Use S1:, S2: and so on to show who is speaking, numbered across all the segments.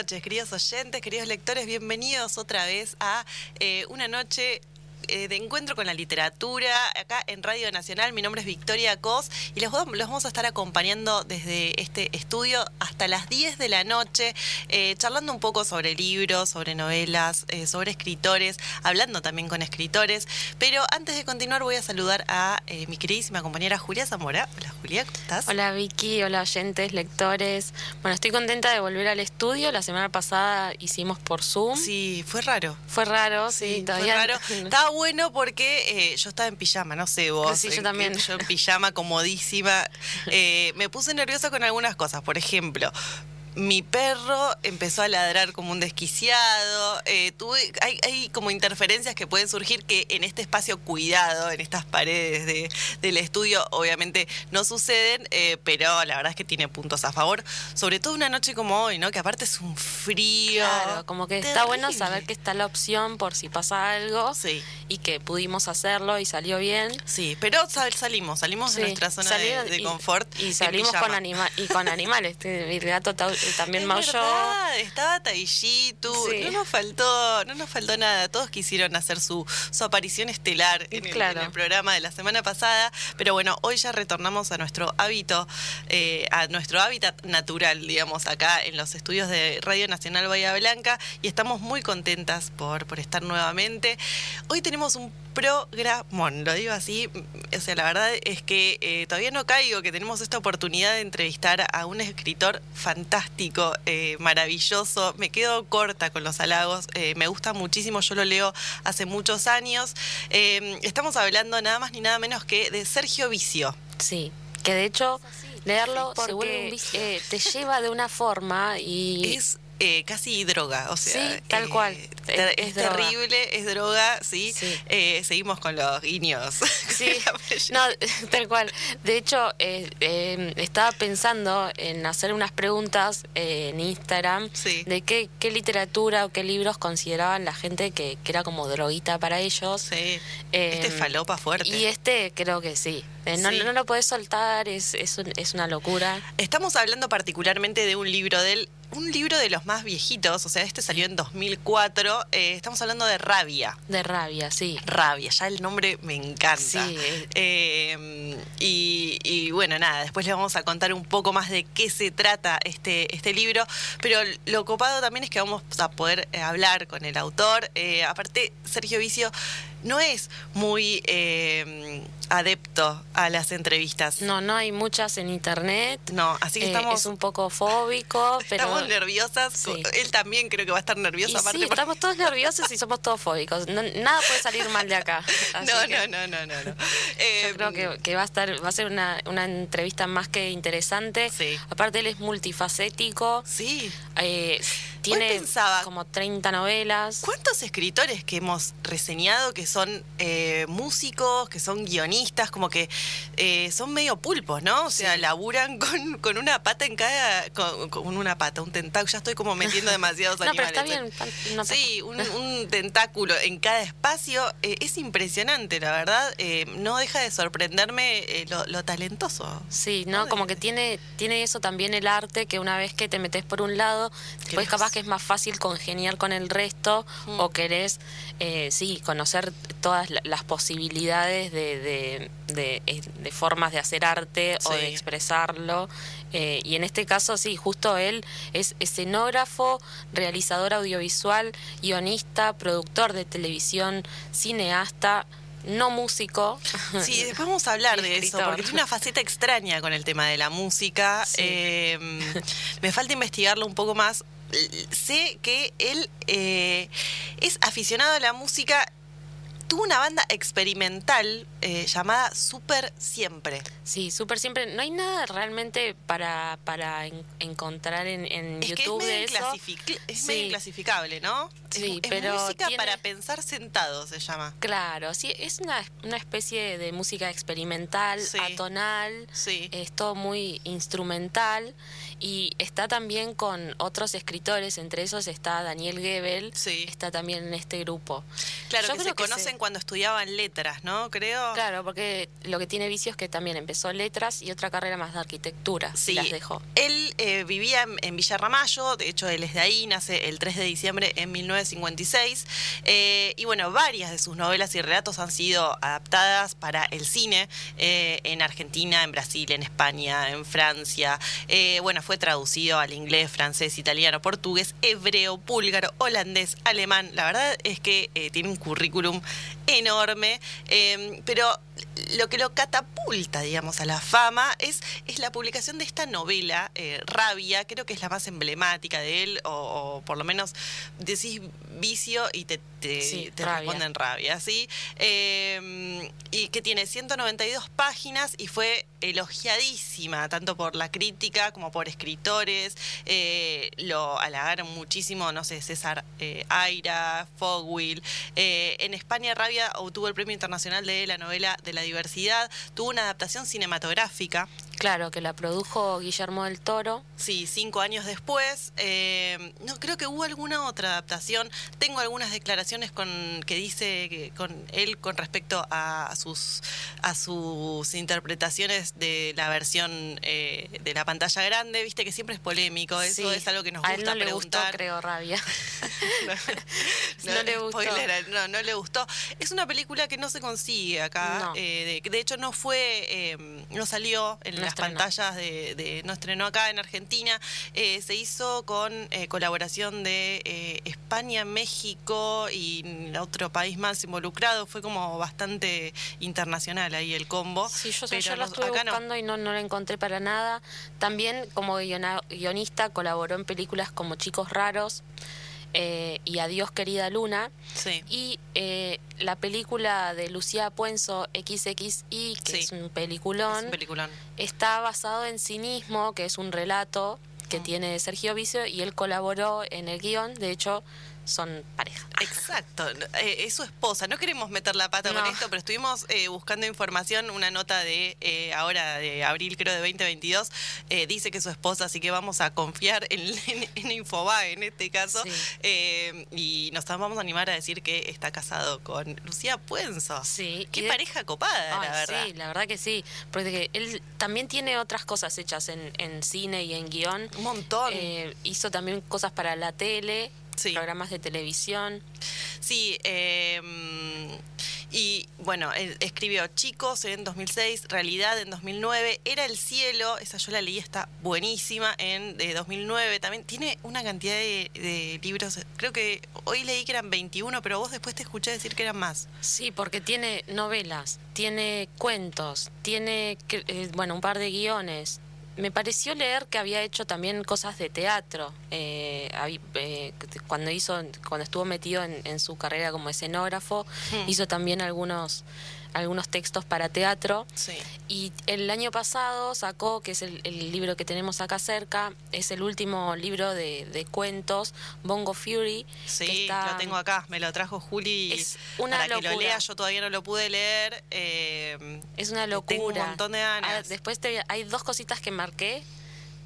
S1: noches, queridos oyentes, queridos lectores. Bienvenidos otra vez a eh, una noche eh, de encuentro con la literatura acá en Radio Nacional. Mi nombre es Victoria Cos y los, los vamos a estar acompañando desde este estudio hasta las 10 de la noche, eh, charlando un poco sobre libros, sobre novelas, eh, sobre escritores, hablando también con escritores. Pero antes de continuar voy a saludar a mi queridísima compañera Julia Zamora. Hola Julia, ¿cómo estás?
S2: Hola Vicky, hola oyentes, lectores. Bueno, estoy contenta de volver al estudio. La semana pasada hicimos por Zoom.
S1: Sí, fue raro.
S2: Fue raro, sí, todavía.
S1: Fue raro. Estaba bueno porque eh, yo estaba en pijama, no sé vos.
S2: Sí, yo también.
S1: Yo en pijama, comodísima. Eh, me puse nerviosa con algunas cosas. Por ejemplo, mi perro empezó a ladrar como un desquiciado. Eh, tuve, hay, como interferencias que pueden surgir que en este espacio cuidado, en estas paredes de, del estudio, obviamente no suceden, eh, pero la verdad es que tiene puntos a favor. Sobre todo una noche como hoy, ¿no? Que aparte es un frío.
S2: Claro, como que está bueno saber que está la opción por si pasa algo.
S1: Sí.
S2: Y que pudimos hacerlo y salió bien.
S1: Sí, pero salimos, salimos de nuestra zona de, confort.
S2: Y salimos con, anima y con animales. El gato también maulló.
S1: Estaba Taishitu, no nos faltó, no nos faltó nada. Todos quisieron hacer su, su aparición estelar en el, programa de la semana pasada. Pero bueno, hoy ya retornamos a nuestro hábito, eh, a nuestro hábitat natural, digamos, acá en los estudios de Radio Nacional Bahía Blanca, y estamos muy contentas por, por estar nuevamente. Hoy tenemos un programón, lo digo así, o sea, la verdad es que eh, todavía no caigo que tenemos esta oportunidad de entrevistar a un escritor fantástico, eh, maravilloso, me quedo corta con los halagos, eh, me gusta muchísimo, yo lo leo hace muchos años, estamos hablando nada más ni nada menos que de Sergio Vicio.
S2: Sí, que de hecho leerlo porque, te lleva de una forma y...
S1: Es eh, casi droga, o sea,
S2: sí, tal cual.
S1: Eh, es, terrible, es droga, sí. Eh, seguimos con los guiños.
S2: Sí, no, tal cual. De hecho, estaba pensando en hacer unas preguntas en Instagram de qué, qué literatura o qué libros consideraban la gente que, que era como droguita para ellos.
S1: Sí. este falopa fuerte.
S2: Y este creo que sí. No, no, lo puedes soltar, es, es, es una locura.
S1: Estamos hablando particularmente de un libro de él un libro de los más viejitos, o sea, este salió en 2004. Eh, estamos hablando de Rabia.
S2: De Rabia, sí.
S1: Rabia, ya el nombre me encanta. Sí. Eh, y, bueno, nada, después les vamos a contar un poco más de qué se trata este, este libro. Pero lo copado también es que vamos a poder eh, hablar con el autor. aparte, Sergio Vicio no es muy eh, adepto a las entrevistas.
S2: No, no hay muchas en internet.
S1: No, así que eh, estamos...
S2: es un poco fóbico, pero...
S1: Estamos nerviosas. Él también creo que va a estar nervioso. aparte
S2: sí, estamos todos nerviosos y somos todos fóbicos. nada puede salir mal de acá.
S1: no, no, no, no, no,
S2: Yo eh, creo que, va a estar, va a ser una, una entrevista más que interesante.
S1: Sí.
S2: Aparte él es multifacético.
S1: Sí.
S2: Tiene como 30 novelas.
S1: ¿Cuántos escritores que hemos reseñado que son eh, músicos, que son guionistas, como que eh, son medio pulpos, ¿no? O sea, laburan con, con, una pata en cada. Con, una pata, un tentáculo. Ya estoy como metiendo demasiados
S2: no,
S1: animales.
S2: Pero está bien.
S1: sí, un, tentáculo en cada espacio. Eh, es impresionante, la verdad. no deja de sorprenderme lo, talentoso.
S2: Sí, ¿no? Como que tiene, tiene eso también el arte, que una vez que te metes por un lado, después capaz que es más fácil congeniar con el resto mm. o querés, sí, conocer todas las posibilidades de, eh, de, formas de hacer arte o de expresarlo. Eh, y en este caso, sí, justo él es escenógrafo, realizador audiovisual, guionista, productor de televisión, cineasta no músico.
S1: Sí, después vamos a hablar de eso, porque tiene una faceta extraña con el tema de la música. Em, me falta investigarlo un poco más. Sé que él eh, es aficionado a la música tuvo una banda experimental eh, llamada Super Siempre.
S2: Sí, Super Siempre. No hay nada realmente para, para encontrar en, en YouTube
S1: que
S2: es
S1: de eso. Es medio inclasificable, ¿no?
S2: Sí,
S1: es,
S2: pero.
S1: música para pensar sentado, se llama.
S2: Claro, sí, es una, una especie de música experimental, atonal.
S1: Sí.
S2: Es todo muy instrumental. Y está también con otros escritores, entre esos está Daniel Gebel, está también en este grupo.
S1: Claro, que se conocen cuando estudiaban letras, ¿no? Creo.
S2: Claro, porque lo que tiene vicio es que también empezó letras y otra carrera más de arquitectura. Sí, las dejó.
S1: Él eh, vivía en, Villa Ramallo, de hecho él es de ahí, nace el 3 de diciembre en 1956. Eh, y bueno, varias de sus novelas y relatos han sido adaptadas para el cine eh, en Argentina, en Brasil, en España, en Francia. bueno, fue traducido al inglés, francés, italiano, portugués, hebreo, búlgaro, holandés, alemán. La verdad es que tiene un currículum enorme, pero lo que lo catapulta, digamos, a la fama es, es la publicación de esta novela, eh, Rabia, creo que es la más emblemática de él, o, por lo menos decís vicio y te, te, responden rabia, ¿sí? Em, y que tiene 192 páginas y fue elogiadísima, tanto por la crítica como por escritores. Eh, lo halagaron muchísimo, no sé, César eh, Aira, Fogwill. en España, Rabia obtuvo el Premio Internacional de la Novela de la Diversidad. Tuvo una adaptación cinematográfica
S2: Claro, que la produjo Guillermo del Toro.
S1: Sí, cinco años después. Eh, no creo que hubo alguna otra adaptación. Tengo algunas declaraciones con que dice que, con él con respecto a sus a sus interpretaciones de la versión eh, de la pantalla grande. Viste que siempre es polémico. Eso es algo que nos gusta a él no le
S2: Gustó, creo, rabia.
S1: no, le gustó. no, no le gustó. Es una película que no se consigue acá. Eh, de, hecho, no fue, no salió en la las pantallas de, no estrenó acá en Argentina. Eh, se hizo con eh, colaboración de eh, España, México y otro país más involucrado. Fue como bastante internacional ahí el combo.
S2: Sí, yo, pero yo la estuve buscando y no, no la encontré para nada. También como guionista colaboró en películas como Chicos Raros. Eh, y Adiós querida Luna. Y eh, la película de Lucía Puenzo, XXI, que es un peliculón, está basado en cinismo, que es un relato que ah. tiene Sergio Vicio y él colaboró en el guion. De hecho, son pareja.
S1: Exacto, eh, es su esposa. No queremos meter la pata con esto, pero estuvimos eh, buscando información. Una nota de eh, ahora, de abril creo de 2022, dice que su esposa, así que vamos a confiar en, en, Infobae en este caso. y nos vamos a animar a decir que está casado con Lucía Puenzo. Sí. Qué pareja copada, la verdad.
S2: Sí, la verdad que sí. Porque él también tiene otras cosas hechas en, en cine y en guion.
S1: Un montón.
S2: hizo también cosas para la tele programas de televisión.
S1: Sí, em, y bueno, escribió Chicos en 2006, Realidad en 2009, Era el Cielo, esa yo la leí, está buenísima, en de 2009 también. Tiene una cantidad de, libros, creo que hoy leí que eran 21, pero vos después te escuché decir que eran más.
S2: Sí, porque tiene novelas, tiene cuentos, tiene, eh, bueno, un par de guiones, me pareció leer que había hecho también cosas de teatro eh, eh, cuando hizo cuando estuvo metido en, su carrera como escenógrafo hmm. hizo también algunos algunos textos para teatro. Y el año pasado sacó, que es el, libro que tenemos acá cerca, es el último libro de, cuentos, Bongo Fury.
S1: Sí, lo tengo acá, me lo trajo Juli es una para que lo lea, yo todavía no lo pude leer.
S2: Eh, es una locura. Tengo
S1: un montón de ganas. Ah,
S2: después hay dos cositas que marqué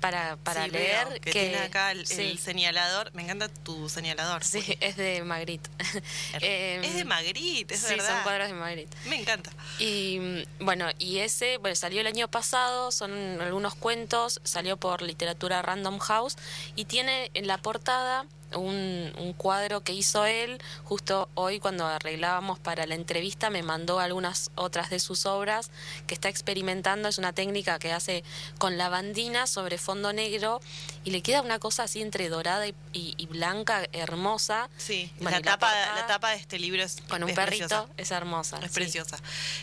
S2: para, para leer.
S1: que, tiene acá el, señalador. Me encanta tu señalador.
S2: Sí, es de Magritte.
S1: Em, es de Magritte, es
S2: sí, son cuadros de Magritte.
S1: Me encanta.
S2: Y bueno, y ese bueno, salió el año pasado, son algunos cuentos, salió por literatura Random House y tiene en la portada un, un, cuadro que hizo él, justo hoy cuando arreglábamos para la entrevista me mandó algunas otras de sus obras que está experimentando, es una técnica que hace con lavandina sobre fondo negro y le queda una cosa así entre dorada y, blanca, hermosa.
S1: Sí, la, tapa, la, tapa de este libro es
S2: Con un perrito es hermosa.
S1: Es preciosa.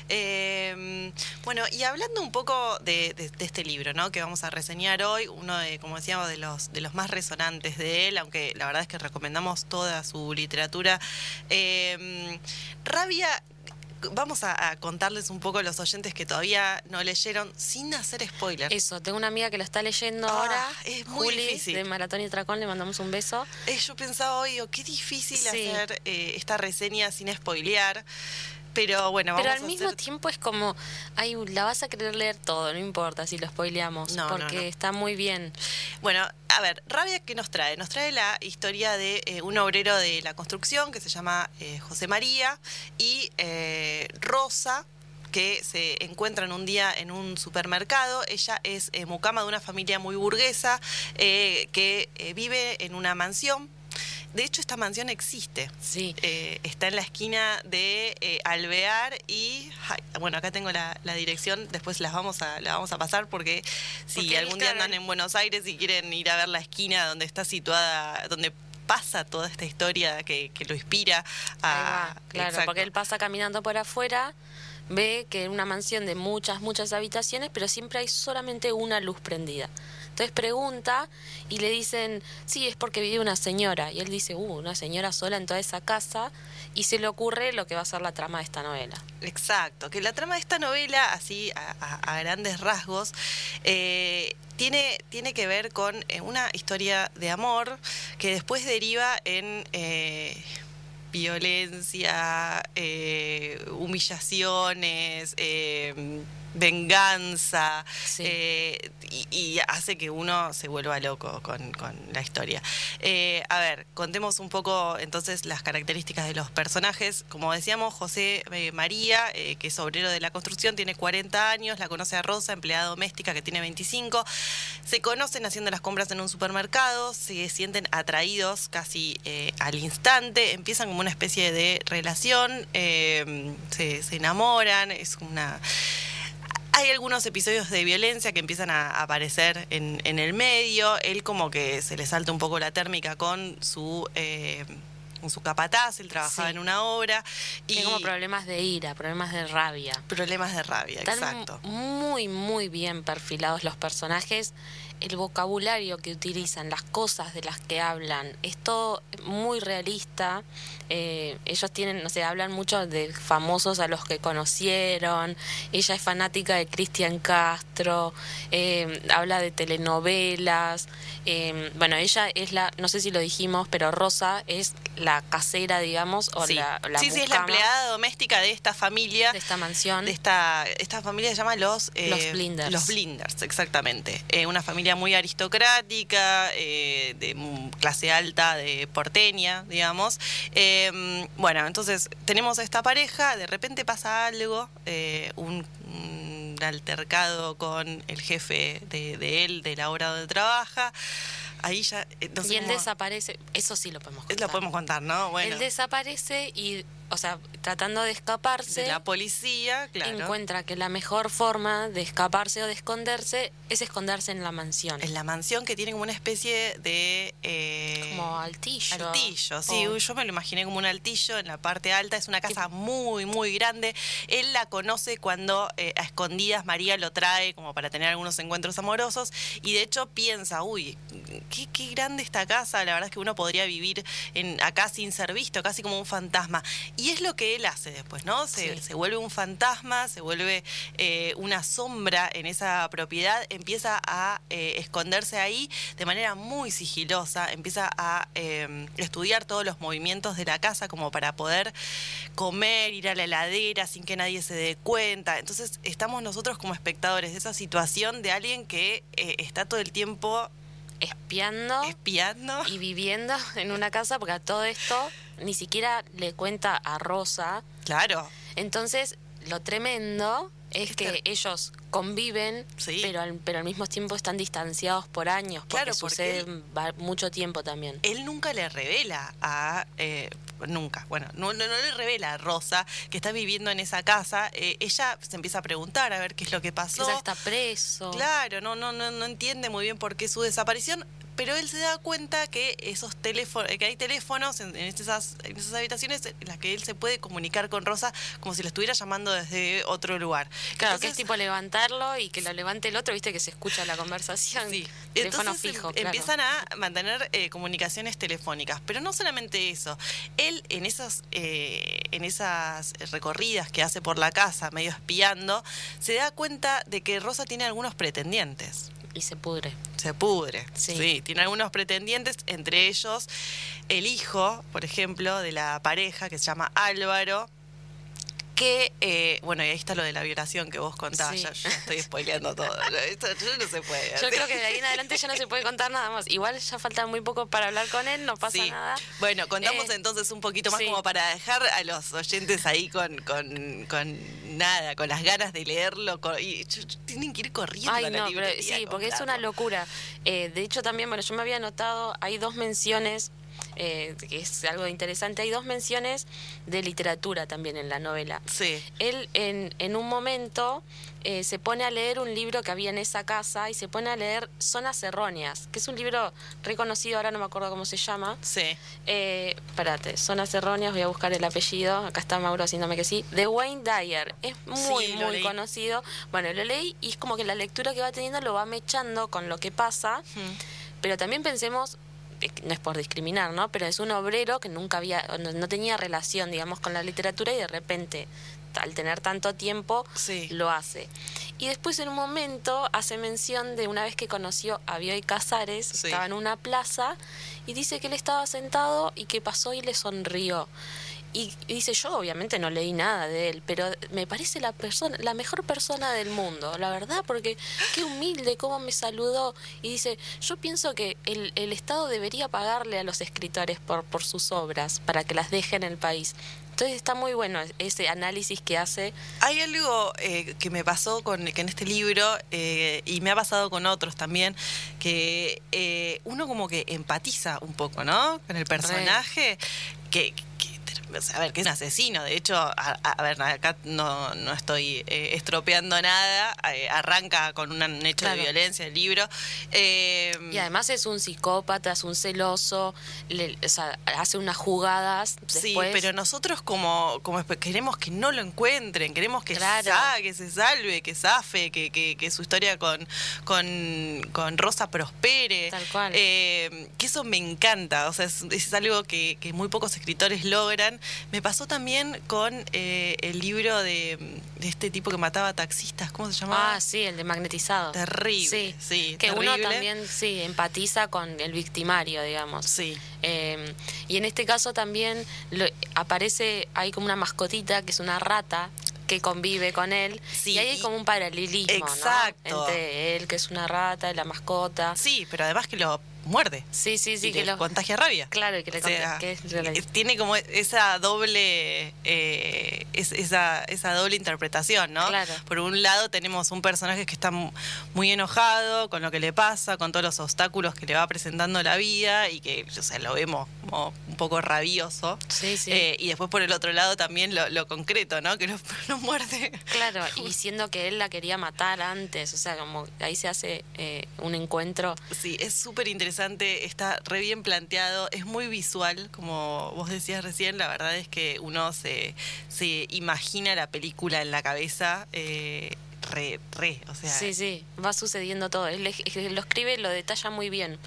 S1: Em, bueno, y hablando un poco de, este libro, ¿no? Que vamos a reseñar hoy, uno de, como decíamos, de los, de los más resonantes de él, aunque la verdad es que recomendamos toda su literatura. Em, Rabia vamos a, contarles un poco a los oyentes que todavía no leyeron sin hacer spoiler.
S2: Eso, tengo una amiga que lo está leyendo ah, ahora. Es muy difícil. De Maratón y Tracón, le mandamos un beso.
S1: Eh, yo pensaba hoy, oh, qué difícil hacer eh, esta reseña sin spoilear. Pero bueno,
S2: vamos Pero al mismo tiempo es como, ay, la vas a querer leer todo, no importa si lo spoileamos, porque está muy bien.
S1: Bueno, a ver, Rabia, ¿qué nos trae? Nos trae la historia de eh, un obrero de la construcción que se llama eh, José María y eh, Rosa, que se encuentran un día en un supermercado. Ella es mucama de una familia muy burguesa que vive en una mansión de hecho, esta mansión existe.
S2: Sí.
S1: Eh, está en la esquina de eh, Alvear y. bueno, acá tengo la, dirección, después las vamos a, la vamos a pasar porque si algún día andan en Buenos Aires y quieren ir a ver la esquina donde está situada, donde pasa toda esta historia que, lo inspira a.
S2: claro, porque él pasa caminando por afuera ve que es una mansión de muchas, muchas habitaciones, pero siempre hay solamente una luz prendida. Entonces pregunta y le dicen, sí, es porque vive una señora. Y él dice, uh, una señora sola en toda esa casa. Y se le ocurre lo que va a ser la trama de esta novela.
S1: Exacto, que la trama de esta novela, así a, grandes rasgos, eh, tiene, tiene que ver con eh, una historia de amor que después deriva en... Eh, violencia, humillaciones, venganza eh, y, hace que uno se vuelva loco con, la historia. Eh, a ver, contemos un poco entonces las características de los personajes. Como decíamos, José eh, María, que es obrero de la construcción, tiene 40 años, la conoce a Rosa, empleada doméstica que tiene 25. Se conocen haciendo las compras en un supermercado, se sienten atraídos casi al instante, empiezan como una especie de relación, se, se enamoran, es una hay algunos episodios de violencia que empiezan a aparecer en, el medio. Él como que se le salta un poco la térmica con su... Eh, con su capataz, él trabajaba en una obra.
S2: Y Tiene como problemas de ira, problemas de rabia.
S1: Problemas de rabia,
S2: Están
S1: exacto.
S2: Muy, muy bien perfilados los personajes. El vocabulario que utilizan, las cosas de las que hablan, es todo muy realista. Eh, ellos tienen, no sé, hablan mucho de famosos a los que conocieron. Ella es fanática de Cristian Castro, eh, habla de telenovelas. Eh, bueno, ella es la, no sé si lo dijimos, pero Rosa es la casera, digamos, o
S1: sí.
S2: la,
S1: Sí, sí, es la empleada doméstica de esta familia.
S2: De esta mansión.
S1: De esta, esta familia se llama los...
S2: los Blinders.
S1: Los Blinders, exactamente. una familia muy aristocrática, de clase alta, de porteña, digamos. Em, bueno, entonces tenemos a esta pareja, de repente pasa algo, eh, un, altercado con el jefe de, él, de la hora donde trabaja. Ahí ya.
S2: Eh, y él desaparece, eso sí lo podemos contar.
S1: Lo podemos contar, ¿no?
S2: Bueno. Él desaparece y o sea, tratando de escaparse.
S1: la policía, claro.
S2: Encuentra que la mejor forma de escaparse o de esconderse es esconderse en la mansión.
S1: En la mansión que tiene como una especie de.
S2: Eh, como altillo.
S1: Altillo, sí. Yo me lo imaginé como un altillo en la parte alta. Es una casa muy, muy grande. Él la conoce cuando eh, a escondidas María lo trae como para tener algunos encuentros amorosos. Y de hecho piensa, uy, qué, qué grande esta casa. La verdad es que uno podría vivir en, acá sin ser visto, casi como un fantasma. Y es lo que él hace después, ¿no? Se, vuelve un fantasma, se vuelve eh, una sombra en esa propiedad, empieza a eh, esconderse ahí de manera muy sigilosa, empieza a em, estudiar todos los movimientos de la casa como para poder comer, ir a la heladera sin que nadie se dé cuenta. Entonces estamos nosotros como espectadores de esa situación de alguien que eh, está todo el tiempo
S2: espiando,
S1: espiando
S2: y viviendo en una casa porque a todo esto ni siquiera le cuenta a Rosa.
S1: Claro.
S2: Entonces, lo tremendo es que ellos conviven, pero, al, pero al mismo tiempo están distanciados por años, porque, claro, sucede mucho tiempo también.
S1: Él nunca le revela a... Eh, nunca, bueno, no, no, le revela a Rosa que está viviendo en esa casa. Eh, ella se empieza a preguntar a ver qué es lo que pasó.
S2: Ella está preso.
S1: Claro, no, no, no, no entiende muy bien por qué su desaparición pero él se da cuenta que esos teléfonos, que hay teléfonos en, esas, en esas habitaciones en las que él se puede comunicar con Rosa como si lo estuviera llamando desde otro lugar.
S2: Claro, que es tipo levantarlo y que lo levante el otro, viste que se escucha la conversación. Sí. Teléfono fijo.
S1: Em, empiezan a mantener eh, comunicaciones telefónicas, pero no solamente eso. Él en esas, eh, en esas recorridas que hace por la casa, medio espiando, se da cuenta de que Rosa tiene algunos pretendientes.
S2: Y se pudre.
S1: Se pudre. Sí. Tiene algunos pretendientes, entre ellos el hijo, por ejemplo, de la pareja que se llama Álvaro, que, eh, bueno, y ahí está lo de la violación que vos contabas, ya, estoy spoileando todo, esto, no se puede.
S2: Yo creo que de ahí en adelante ya no se puede contar nada más. Igual ya falta muy poco para hablar con él, no pasa nada.
S1: Bueno, contamos eh, entonces un poquito más como para dejar a los oyentes ahí con, con, con nada, con las ganas de leerlo, y tienen que ir corriendo
S2: a la Sí, porque es una locura. Eh, de hecho también, bueno, yo me había notado, hay dos menciones eh, que es algo interesante. Hay dos menciones de literatura también en la novela.
S1: Sí.
S2: Él en, en un momento eh, se pone a leer un libro que había en esa casa y se pone a leer Zonas Erróneas, que es un libro reconocido, ahora no me acuerdo cómo se llama.
S1: Sí.
S2: Eh, espérate, Zonas Erróneas, voy a buscar el apellido, acá está Mauro haciéndome que sí, de Wayne Dyer. Es muy, muy conocido. Bueno, lo leí y es como que la lectura que va teniendo lo va mechando con lo que pasa, pero también pensemos no es por discriminar, ¿no? Pero es un obrero que nunca había, no, tenía relación, digamos, con la literatura y de repente, al tener tanto tiempo, lo hace. Y después en un momento hace mención de una vez que conoció a Bioy Casares, estaba en una plaza, y dice que él estaba sentado y que pasó y le sonrió. Y, dice, yo obviamente no leí nada de él, pero me parece la persona, la mejor persona del mundo, la verdad, porque qué humilde cómo me saludó. Y dice, yo pienso que el, el Estado debería pagarle a los escritores por, por sus obras, para que las dejen en el país. Entonces está muy bueno ese análisis que hace.
S1: Hay algo eh, que me pasó con que en este libro eh, y me ha pasado con otros también, que eh, uno como que empatiza un poco, ¿no? Con el personaje, que, a ver, que es un asesino. De hecho, a, ver, acá no, no estoy eh, estropeando nada. Eh, arranca con un hecho de violencia el libro.
S2: Eh, y además es un psicópata, es un celoso, o sea, hace unas jugadas.
S1: Sí, pero nosotros como, como queremos que no lo encuentren, queremos que, que se salve, que zafe, que, que, su historia con, con, con, Rosa prospere.
S2: Tal cual.
S1: que eso me encanta, o sea, es, es algo que, que muy pocos escritores logran me pasó también con eh, el libro de, este tipo que mataba taxistas, ¿cómo se llamaba?
S2: Ah, sí, el de magnetizado.
S1: Terrible, sí.
S2: que uno también, sí, empatiza con el victimario, digamos.
S1: Sí.
S2: Eh, y en este caso también aparece, hay como una mascotita que es una rata que convive con él. y ahí hay como un paralelismo,
S1: Exacto.
S2: Entre él, que es una rata, y la mascota.
S1: Sí, pero además que lo muerde.
S2: Sí, sí, sí.
S1: que, lo contagia rabia.
S2: Claro, y que le que
S1: es Tiene como esa doble eh, esa, esa doble interpretación, ¿no?
S2: Claro.
S1: Por un lado tenemos un personaje que está muy enojado con lo que le pasa, con todos los obstáculos que le va presentando la vida y que, o sea, lo vemos como un poco rabioso.
S2: Sí, sí.
S1: Eh, y después por el otro lado también lo, concreto, ¿no? Que lo, muerde.
S2: Claro, y siendo que él la quería matar antes, o sea, como ahí se hace eh, un encuentro.
S1: Sí, es súper interesante está re bien planteado, es muy visual, como vos decías recién, la verdad es que uno se, se imagina la película en la cabeza. Eh, re, re, o sea.
S2: Sí, sí, va sucediendo todo. Él, lo escribe, lo detalla muy bien.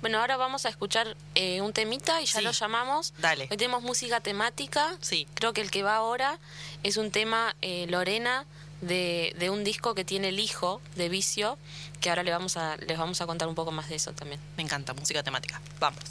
S2: Bueno, ahora vamos a escuchar eh, un temita y ya lo llamamos.
S1: Dale.
S2: Hoy tenemos música temática.
S1: Sí.
S2: Creo que el que va ahora es un tema eh, Lorena de, de, un disco que tiene el hijo de Vicio, que ahora le vamos a, les vamos a contar un poco más de eso también.
S1: Me encanta, música temática. Vamos.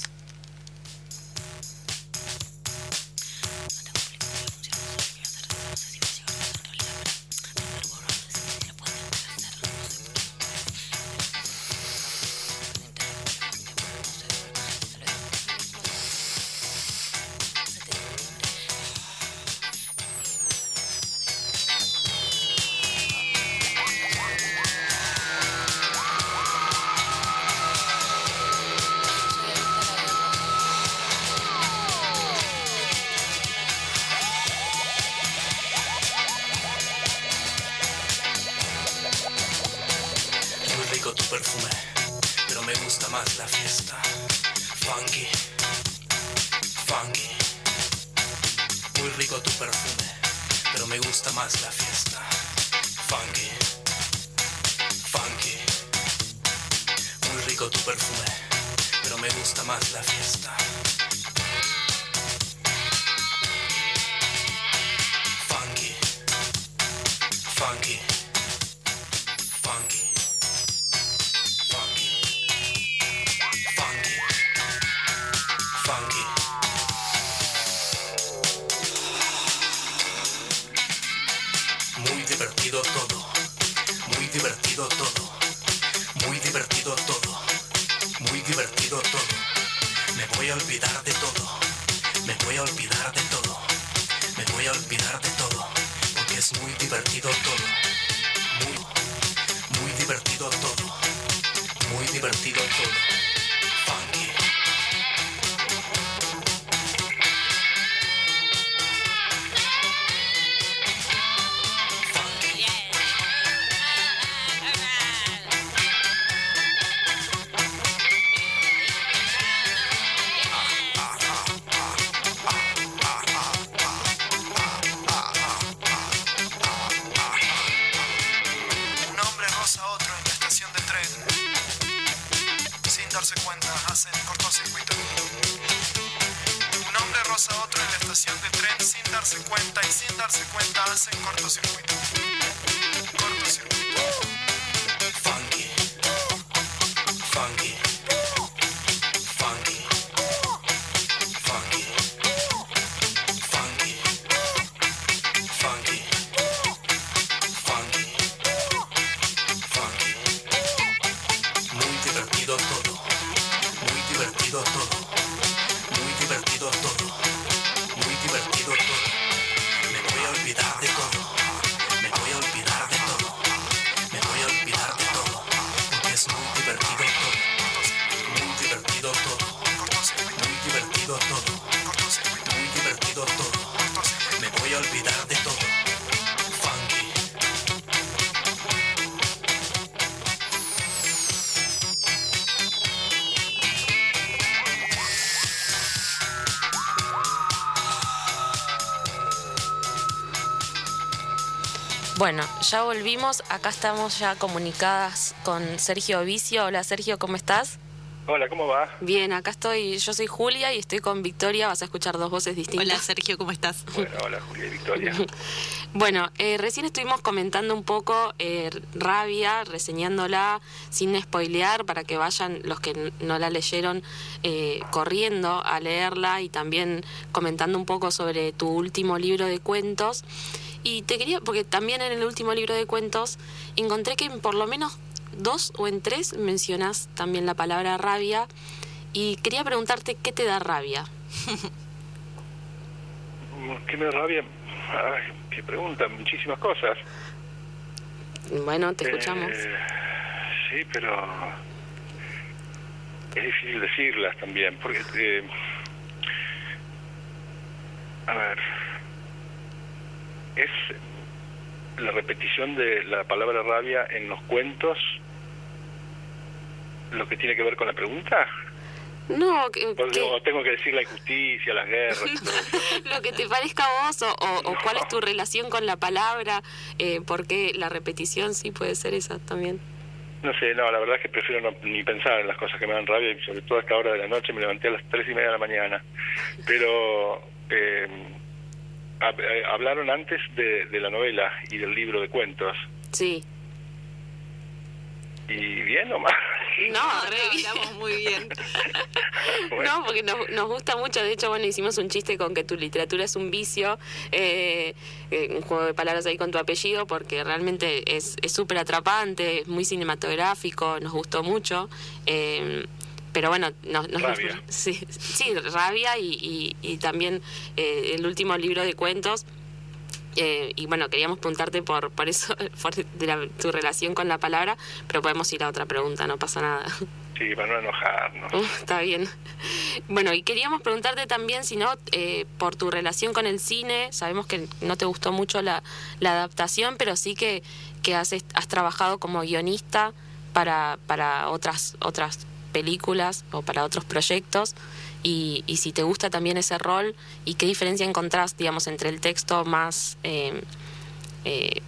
S3: Voy a olvidar de todo, me voy a olvidar de todo, me voy a olvidar de todo, porque es muy divertido todo, muy, muy divertido todo, muy divertido todo.
S2: Bueno, ya volvimos. Acá estamos ya comunicadas con Sergio Vicio. Hola Sergio, ¿cómo estás?
S4: Hola, ¿cómo va?
S2: Bien, acá estoy. Yo soy Julia y estoy con Victoria. Vas a escuchar dos voces distintas.
S1: Hola Sergio, ¿cómo estás?
S4: Bueno, hola Julia y Victoria.
S2: bueno, eh, recién estuvimos comentando un poco eh, Rabia, reseñándola sin spoilear para que vayan los que no la leyeron eh, corriendo a leerla y también comentando un poco sobre tu último libro de cuentos. Y te quería, porque también en el último libro de cuentos encontré que en por lo menos dos o en tres mencionas también la palabra rabia y quería preguntarte qué te da rabia.
S4: ¿Qué me da rabia? Ay, qué pregunta, muchísimas cosas.
S2: Bueno, te escuchamos.
S4: Eh, sí, pero es difícil decirlas también, porque... Eh, a ver es la repetición de la palabra rabia en los cuentos lo que tiene que ver con la pregunta?
S2: No,
S4: o, tengo que decir la injusticia, las guerras.
S2: lo que te parezca a vos, o, cuál es tu relación con la palabra, eh, porque la repetición sí puede ser esa también.
S4: No sé, no, la verdad es que prefiero no, ni pensar en las cosas que me dan rabia, y sobre todo a esta hora de la noche me levanté a las tres y media de la mañana. Pero eh, hablaron antes de, de, la novela y del libro de cuentos.
S2: Sí.
S4: ¿Y bien o mal?
S2: No,
S1: hablamos muy bien.
S2: No, porque nos, nos, gusta mucho. De hecho, bueno, hicimos un chiste con que tu literatura es un vicio, eh, eh un juego de palabras ahí con tu apellido, porque realmente es súper atrapante, es muy cinematográfico, nos gustó mucho. Eh, pero bueno, nos,
S4: rabia.
S2: Sí, sí, rabia y, y, también eh, el último libro de cuentos. Eh, y bueno, queríamos preguntarte por, por eso, por tu relación con la palabra, pero podemos ir a otra pregunta, no pasa nada.
S4: Sí, para no enojarnos.
S2: Uh, está bien. Bueno, y queríamos preguntarte también, si no, eh, por tu relación con el cine, sabemos que no te gustó mucho la, la adaptación, pero sí que, que has, has trabajado como guionista para, para otras, otras películas o para otros proyectos y, y, si te gusta también ese rol y qué diferencia encontrás, digamos, entre el texto más eh, eh,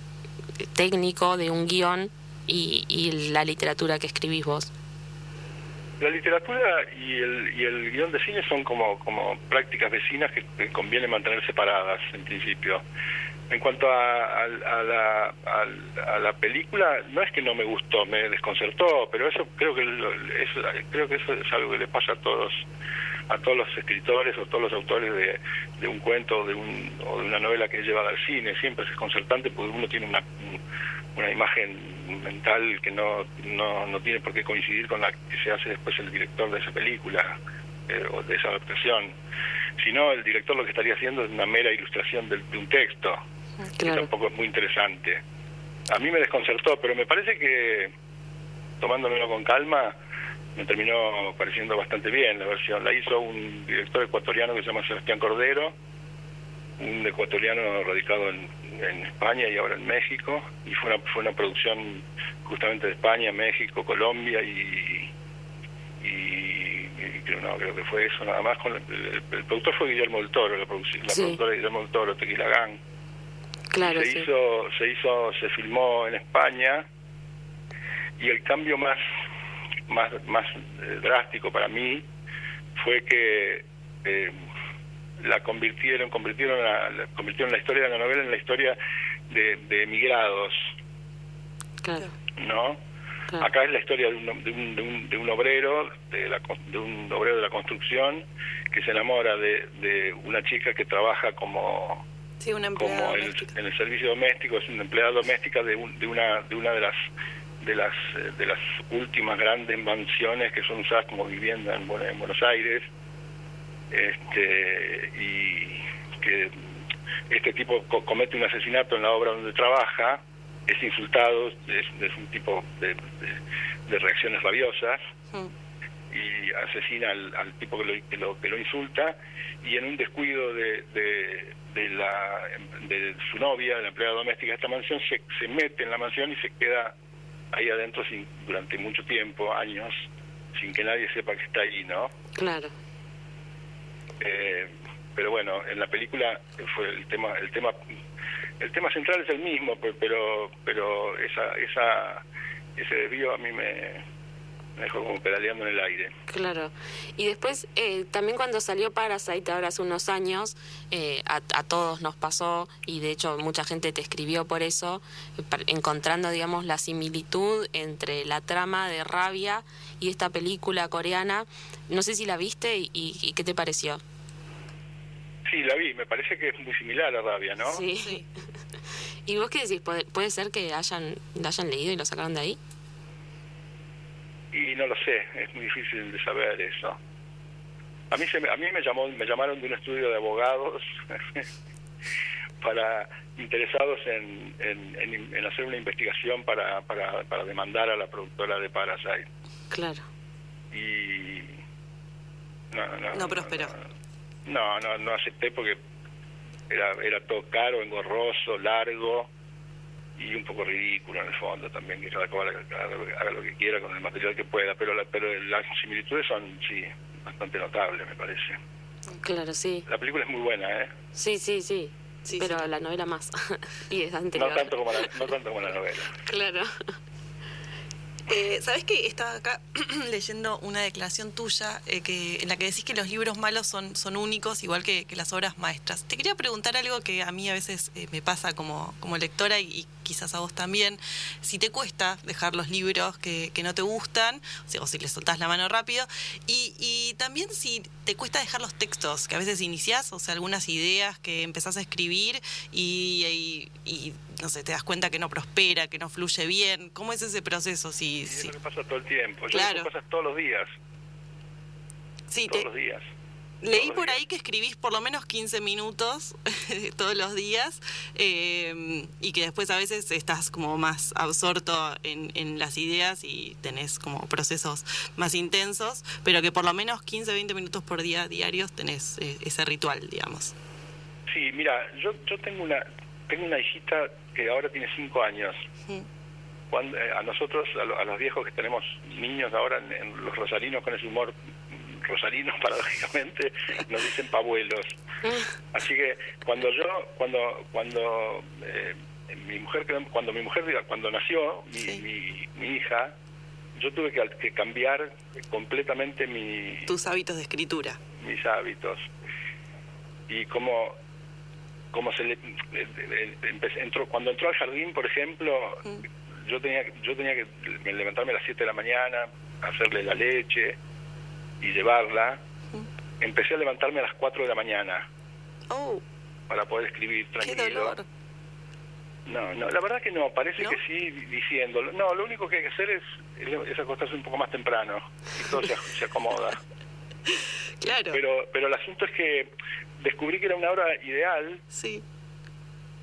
S2: técnico de un guion y, la literatura que escribís vos.
S4: La literatura y el, y el guion de cine son como, como prácticas vecinas que, que conviene mantener separadas en principio. En cuanto a, la, a, la, película, no es que no me gustó, me desconcertó, pero eso creo que eso, creo que eso es algo que le pasa a todos a todos los escritores o todos los autores de, un cuento de, un, o de una novela que es llevada al cine. Siempre es desconcertante porque uno tiene una, una imagen mental que no, no, no tiene por qué coincidir con la que se hace después el director de esa película eh, o de esa adaptación. Sino el director lo que estaría haciendo es una mera ilustración de, un texto, que tampoco es muy interesante. A mí me desconcertó, pero me parece que tomándomelo con calma, me terminó pareciendo bastante bien la versión. La hizo un director ecuatoriano que se llama Sebastián Cordero, un ecuatoriano radicado en, España y ahora en México, y fue una, fue una producción justamente de España, México, Colombia y, y, creo, no, creo que fue eso nada más. Con el, productor fue Guillermo del Toro, la, la productora Guillermo del Toro, Tequila Gang.
S2: Claro,
S4: se hizo, se hizo, se filmó en España y el cambio más más, más eh, drástico para mí fue que eh, la convirtieron, convirtieron la, convirtieron la historia de la novela en la historia de, de emigrados.
S2: Claro.
S4: ¿No? Acá es la historia de un, de un, de un, obrero, de, la, de un obrero de la construcción, que se enamora de, de una chica que trabaja como,
S1: como
S4: en, en, el servicio doméstico, es una empleada doméstica de, de, una, de una de las de las de las últimas grandes mansiones que son usadas como vivienda en, Buenos Aires. Este y que este tipo comete un asesinato en la obra donde trabaja es insultado es, un tipo de, de, reacciones rabiosas. Mm. Y asesina al, tipo que lo, que lo, insulta y en un descuido de, de, la de su novia, la empleada doméstica de esta mansión, se, se mete en la mansión y se queda ahí adentro sin, durante mucho tiempo, años, sin que nadie sepa que está ahí, ¿no?
S2: Claro.
S4: Eh, pero bueno, en la película fue el tema, el tema, el tema central es el mismo, pero, pero esa, esa, ese desvío a mí me, me dejó como pedaleando en el aire.
S2: Claro. Y después, eh, también cuando salió Parasite, ahora hace unos años, eh, a, todos nos pasó, y de hecho mucha gente te escribió por eso, encontrando, digamos, la similitud entre la trama de Rabia y esta película coreana. No sé si la viste y, qué te pareció.
S4: Sí, la vi, me parece que es muy similar a Rabia, ¿no?
S2: Sí. ¿Y vos qué decís? ¿Puede, ¿Puede ser que hayan, la hayan leído y lo sacaron de ahí?
S4: Y no lo sé, es muy difícil de saber eso. A mí, se me, a mí me, llamó, me llamaron de un estudio de abogados para interesados en, en, hacer una investigación para, para, para demandar a la productora de Parasite.
S2: Claro.
S4: Y
S1: no, no, no prosperó.
S4: No, no, no acepté porque era, era todo caro, engorroso, largo y un poco ridículo en el fondo también, que cada cual haga, lo que quiera con el material que pueda, pero, pero las similitudes son, sí, bastante notables, me parece.
S2: Claro, sí.
S4: La película es muy buena, ¿eh?
S2: Sí, sí, sí. pero la novela más. y es anterior.
S4: No tanto, como la, no tanto como la novela.
S2: claro.
S1: Eh, ¿Sabes que estaba acá leyendo una declaración tuya eh, en la que decís que los libros malos son, son únicos, igual que, las obras maestras? Te quería preguntar algo que a mí a veces eh, me pasa como, como lectora y, quizás a vos también. Si te cuesta dejar los libros que, no te gustan, o, si les soltás la mano rápido, y, también si te cuesta dejar los textos, que a veces iniciás, o sea, algunas ideas que empezás a escribir y, y no sé, te das cuenta que no prospera, que no fluye bien. ¿Cómo es ese proceso? Si,
S4: sí, Eso pasa todo el tiempo. Claro. Eso pasa todos los días.
S1: Sí,
S4: todos los días.
S1: Leí por ahí que escribís por lo menos 15 minutos todos los días eh, y que después a veces estás como más absorto en, en, las ideas y tenés como procesos más intensos, pero que por lo menos 15, 20 minutos por día diarios tenés eh, ese ritual, digamos.
S4: Sí, mira, yo, yo tengo una tengo una hijita que ahora tiene cinco años. Cuando, eh, a nosotros, a, los viejos que tenemos niños ahora, en, los rosarinos con ese humor rosarinos paradójicamente nos dicen pavuelos así que cuando yo cuando cuando eh, mi mujer cuando mi mujer cuando nació mi, mi, hija yo tuve que, que, cambiar completamente mi
S1: tus hábitos de escritura.
S4: mis hábitos. Y como como se le entró cuando entró al jardín por ejemplo mm. Yo tenía yo tenía que levantarme a las 7 de la mañana hacerle la leche y llevarla mm. empecé a levantarme a las 4 de la mañana.
S1: Oh.
S4: Para poder escribir tranquilo.
S1: Qué dolor.
S4: No, no, la verdad que no, parece que sí diciéndolo. No, lo único que hay que hacer es, es acostarse un poco más temprano y todo se, se acomoda.
S1: Claro.
S4: Pero, pero el asunto es que descubrí que era una hora ideal.
S1: Sí.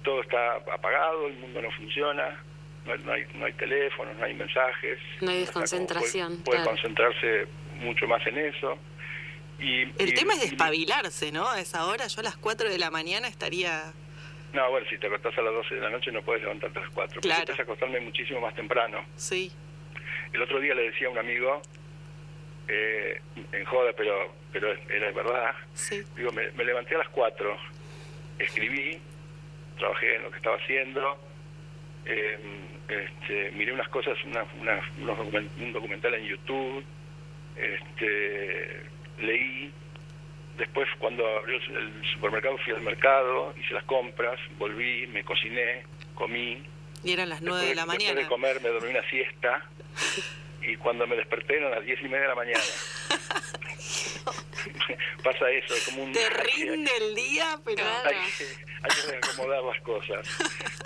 S4: Todo está apagado, el mundo no funciona, no, hay, no hay teléfonos, no hay mensajes.
S2: No hay desconcentración.
S4: Puede, concentrarse mucho más en eso. Y,
S1: el tema es despabilarse, ¿no? A esa hora, yo a las 4 de la mañana estaría...
S4: No, bueno, si te acostás a las 12 de la noche no puedes levantarte a las 4.
S1: Claro.
S4: Puedes acostarme muchísimo más temprano.
S1: Sí.
S4: El otro día le decía a un amigo, eh, en joda, pero pero era verdad.
S1: Sí.
S4: Digo, me, levanté a las 4, escribí, trabajé en lo que estaba haciendo, eh, este, miré unas cosas, una, un documental en YouTube, este, leí, después cuando abrió el supermercado fui al mercado, hice las compras, volví, me cociné, comí.
S1: Y eran las 9 de la mañana.
S4: Después de comer me dormí una siesta y cuando me desperté eran las 10 y media de la mañana. Pasa eso, es como un...
S1: Te rinde el día, pero...
S4: Hay, que acomodar las cosas.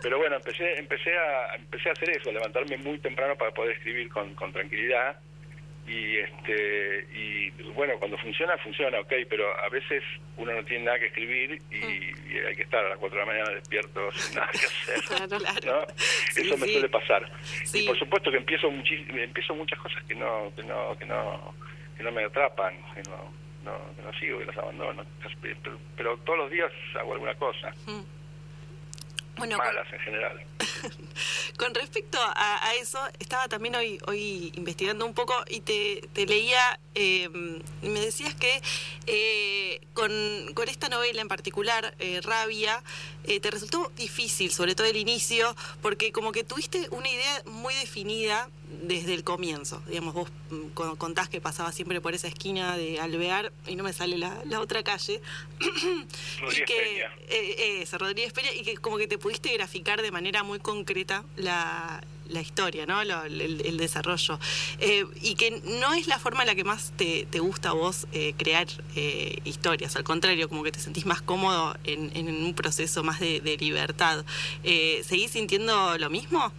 S4: Pero bueno, empecé empecé a empecé a hacer eso, a levantarme muy temprano para poder escribir con, con tranquilidad y este y bueno cuando funciona funciona ok pero a veces uno no tiene nada que escribir y, mm. hay que estar a las 4 de la mañana despierto sin nada que hacer
S1: claro,
S4: eso me suele pasar. Y por supuesto que empiezo empiezo muchas cosas que no que no que no que no me atrapan que no no, que no sigo que las abandono pero, todos los días hago alguna cosa. Mm.
S1: Bueno,
S4: malas en general.
S1: Con respecto a, eso, estaba también hoy, hoy investigando un poco y te, leía, eh, me decías que eh, con, con, esta novela en particular, eh, Rabia, te resultó difícil, sobre todo el inicio, porque como que tuviste una idea muy definida desde el comienzo. Digamos, vos mm, contás que pasaba siempre por esa esquina de Alvear y no me sale la, otra calle.
S4: y que
S1: eh, Rodríguez Peña, y que como que te pudiste graficar de manera muy concreta la, la historia, ¿no? el, desarrollo. Eh, y que no es la forma en la que más te, gusta a vos eh, crear eh, historias, al contrario, como que te sentís más cómodo en, en un proceso más de, de libertad. ¿Seguís sintiendo lo mismo?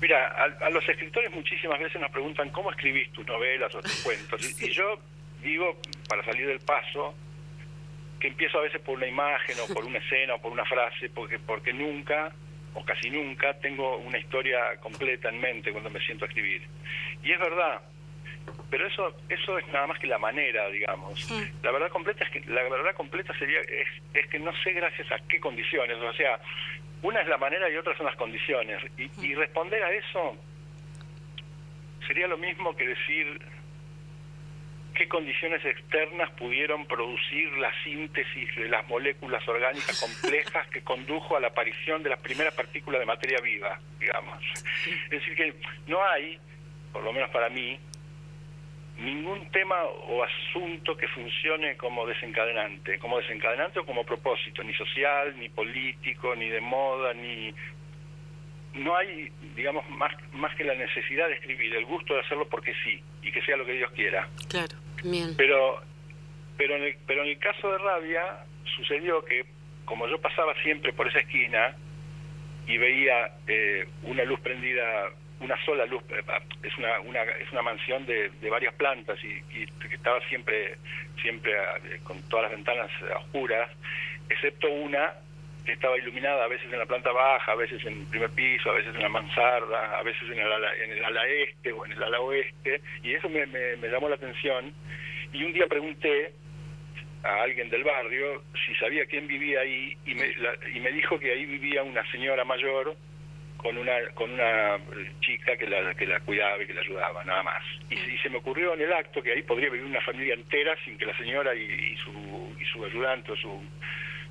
S4: Mira, a, los escritores muchísimas veces nos preguntan cómo escribís tus novelas o tus cuentos. Y, yo digo, para salir del paso, que empiezo a veces por una imagen o por una escena o por una frase, porque, porque nunca o casi nunca tengo una historia completa en mente cuando me siento a escribir. Y es verdad, pero eso eso es nada más que la manera, digamos. La verdad completa es que la verdad completa sería es, es que no sé gracias a qué condiciones, o sea, una es la manera y otra son las condiciones. Y, responder a eso sería lo mismo que decir qué condiciones externas pudieron producir la síntesis de las moléculas orgánicas complejas que condujo a la aparición de las primeras partículas de materia viva, digamos. Es decir, que no hay, por lo menos para mí, ningún tema o asunto que funcione como desencadenante, como desencadenante o como propósito, ni social, ni político, ni de moda, ni no hay, digamos, más más que la necesidad de escribir, el gusto de hacerlo porque sí y que sea lo que Dios quiera.
S1: Claro, bien.
S4: Pero pero en el, pero en el caso de Rabia sucedió que como yo pasaba siempre por esa esquina y veía eh, una luz prendida una sola luz, eh, es una, una, es una mansión de, de varias plantas y, y, estaba siempre, siempre eh, con todas las ventanas oscuras, excepto una que estaba iluminada a veces en la planta baja, a veces en el primer piso, a veces en la mansarda, a veces en el ala, en el ala este o en el ala oeste, y eso me, me, me llamó la atención. Y un día pregunté a alguien del barrio si sabía quién vivía ahí y me, y me dijo que ahí vivía una señora mayor con una con una chica que la que la cuidaba y que la ayudaba nada más. Y, se me ocurrió en el acto que ahí podría vivir una familia entera sin que la señora y, su y su ayudante o su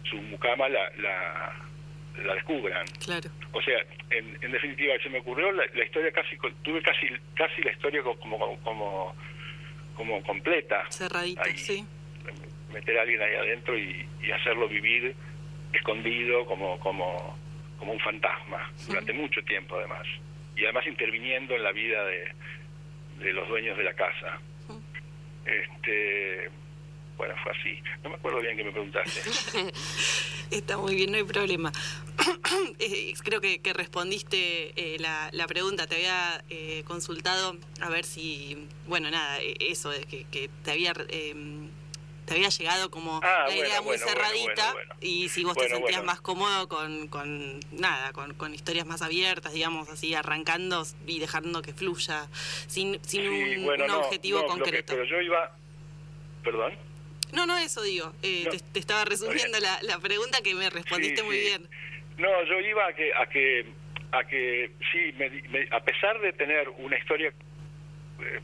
S4: su mucama la, la, descubran.
S1: Claro.
S4: O sea en, en definitiva se me ocurrió la, historia casi tuve casi casi la historia como como como completa.
S1: Cerradita sí.
S4: meter a alguien ahí adentro y, y hacerlo vivir escondido como como como un fantasma durante mucho tiempo además y además interviniendo en la vida de, de los dueños de la casa este bueno, fue así. No me acuerdo bien que me preguntaste.
S1: Está muy bien, no hay problema. Eh, creo que, respondiste eh, la, pregunta. Te había eh, consultado a ver si, bueno, nada, eso, que, que te había em, te había llegado como ah, la idea muy cerradita y si vos te sentías más cómodo con, con nada, con, con, historias más abiertas, digamos así, arrancando y dejando que fluya sin, sin un, objetivo concreto.
S4: pero yo iba, perdón.
S1: No, no, eso digo. Eh, te, estaba resumiendo la, la, pregunta que me respondiste muy bien.
S4: No, yo iba a que, a que, a que sí, a pesar de tener una historia eh,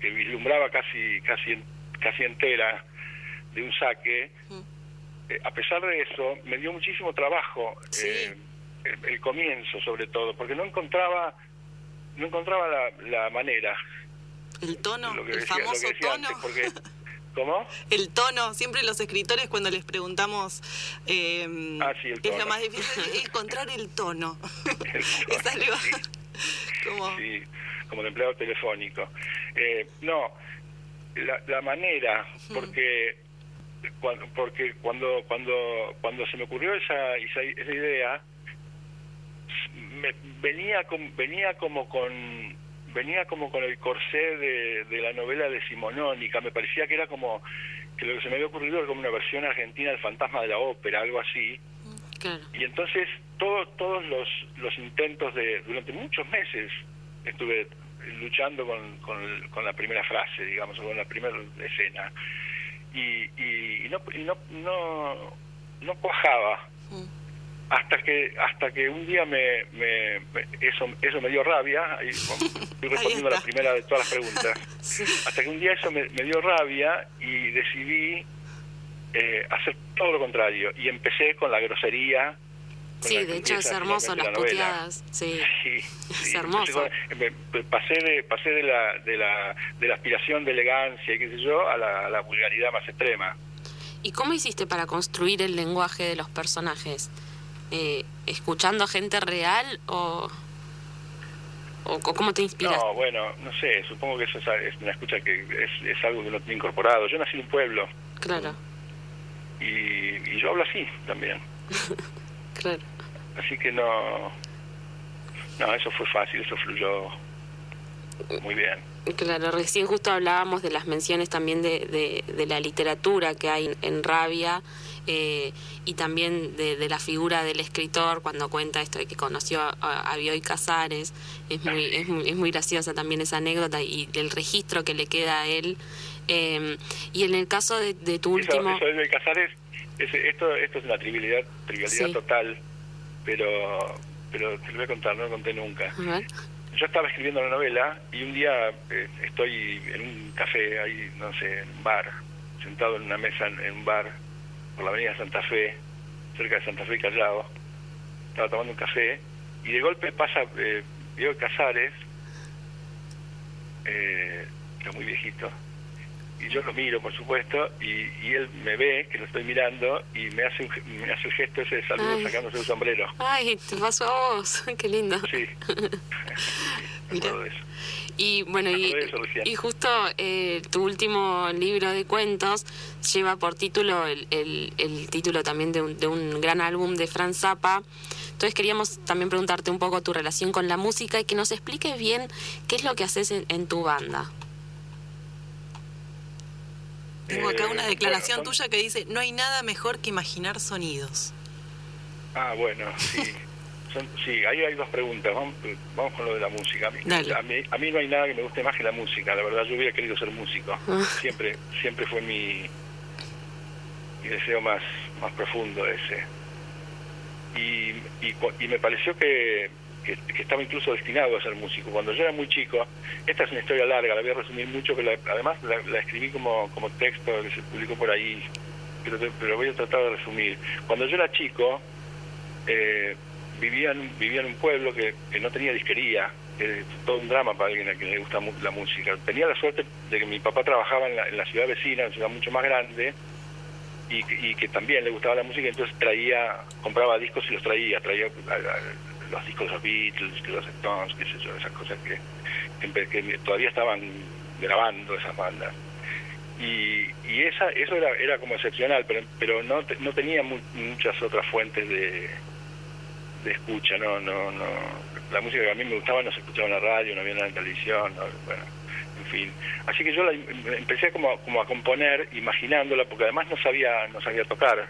S4: que, vislumbraba casi, casi casi entera de un saque, eh, a pesar de eso, me dio muchísimo trabajo eh, el, comienzo, sobre todo, porque no encontraba no encontraba la, manera.
S1: El tono, el famoso tono.
S4: porque, ¿Cómo?
S1: El tono, siempre los escritores cuando les preguntamos eh,
S4: ah, sí, el tono.
S1: es lo más difícil encontrar el tono. es algo
S4: como... Sí, como de empleado telefónico. Eh, no, la, manera, porque cuando, porque cuando cuando cuando se me ocurrió esa esa, idea me, venía con, venía como con venía como con el corsé de, de la novela de Simonónica. Me parecía que era como que lo que se me había ocurrido era como una versión argentina del fantasma de la ópera algo así. Y entonces todo, todos los los intentos de durante muchos meses estuve luchando con, con, la primera frase, digamos, o con la primera escena. Y, y, no, no, no, no cuajaba. Mm. Hasta que hasta que un día me, me, eso eso me dio rabia, y estoy respondiendo a la primera de todas las preguntas, hasta que un día eso me, dio rabia y decidí eh, hacer todo lo contrario y empecé con la grosería
S2: Sí, de hecho es hermoso las puteadas. Sí, es hermoso.
S4: pasé de pasé de la, de la de la aspiración de elegancia y qué sé yo a la, vulgaridad más extrema.
S2: ¿Y cómo hiciste para construir el lenguaje de los personajes? Eh, ¿Escuchando a gente real o, o cómo te inspiras?
S4: No, bueno, no sé, supongo que eso es, una escucha que es, es, algo que no tiene incorporado. Yo nací en un pueblo.
S2: Claro.
S4: Y, y yo hablo así también.
S2: claro.
S4: Así que no, no, eso fue fácil, eso fluyó muy bien.
S2: Claro, recién justo hablábamos de las menciones también de, de, la literatura que hay en Rabia eh, y también de, la figura del escritor cuando cuenta esto de que conoció a, Bioy Casares. Es muy, es muy, es, muy, graciosa también esa anécdota y el registro que le queda a él. Eh, y en el caso de, tu último...
S4: Eso de Bioy Casares, esto, esto es una trivialidad, trivialidad total pero pero te lo voy a contar, no lo conté nunca. Yo estaba escribiendo la novela y un día eh, estoy en un café, ahí, no sé, en un bar, sentado en una mesa en, un bar por la avenida Santa Fe, cerca de Santa Fe Callao. Estaba tomando un café y de golpe pasa eh, Diego Casares, eh, era muy viejito, y yo lo miro, por supuesto, y, y, él me ve que lo estoy mirando y me hace, un, me hace el gesto ese de saludo sacándose el sombrero.
S2: Ay, te pasó a vos, qué lindo.
S4: Sí. Mira.
S2: Y bueno, y, y, justo eh, tu último libro de cuentos lleva por título el, el, el título también de un, de un gran álbum de Franz Zappa. Entonces queríamos también preguntarte un poco tu relación con la música y que nos expliques bien qué es lo que haces en tu banda.
S1: Tengo acá una eh, declaración tuya que dice, no hay nada mejor que imaginar sonidos.
S4: Ah, bueno, sí. sí, ahí hay dos preguntas. Vamos, con lo de la música. A mí, a mí, no hay nada que me guste más que la música. La verdad, yo hubiera querido ser músico. Ah. Siempre siempre fue mi, mi deseo más, más profundo ese. Y, y, y me pareció que que, estaba incluso destinado a ser músico. Cuando yo era muy chico, esta es una historia larga, la voy a resumir mucho, pero además la, escribí como, como texto que se publicó por ahí, pero, pero voy a tratar de resumir. Cuando yo era chico, eh, vivía, en, vivía en un pueblo que, que no tenía disquería, que es todo un drama para alguien a quien le gusta la música. Tenía la suerte de que mi papá trabajaba en la, en la ciudad vecina, en una ciudad mucho más grande, y, y, que también le gustaba la música, entonces traía, compraba discos y los traía, traía los discos de los Beatles, de los Stones, qué sé yo, esas cosas que, que, todavía estaban grabando esas bandas. y, y esa eso era, era como excepcional, pero, no, no tenía muchas otras fuentes de, de escucha, no, no, no. La música que a mí me gustaba no se escuchaba en la radio, no había en televisión, bueno, en fin. Así que yo la, empecé como, como a componer, imaginándola, porque además no sabía, no sabía tocar.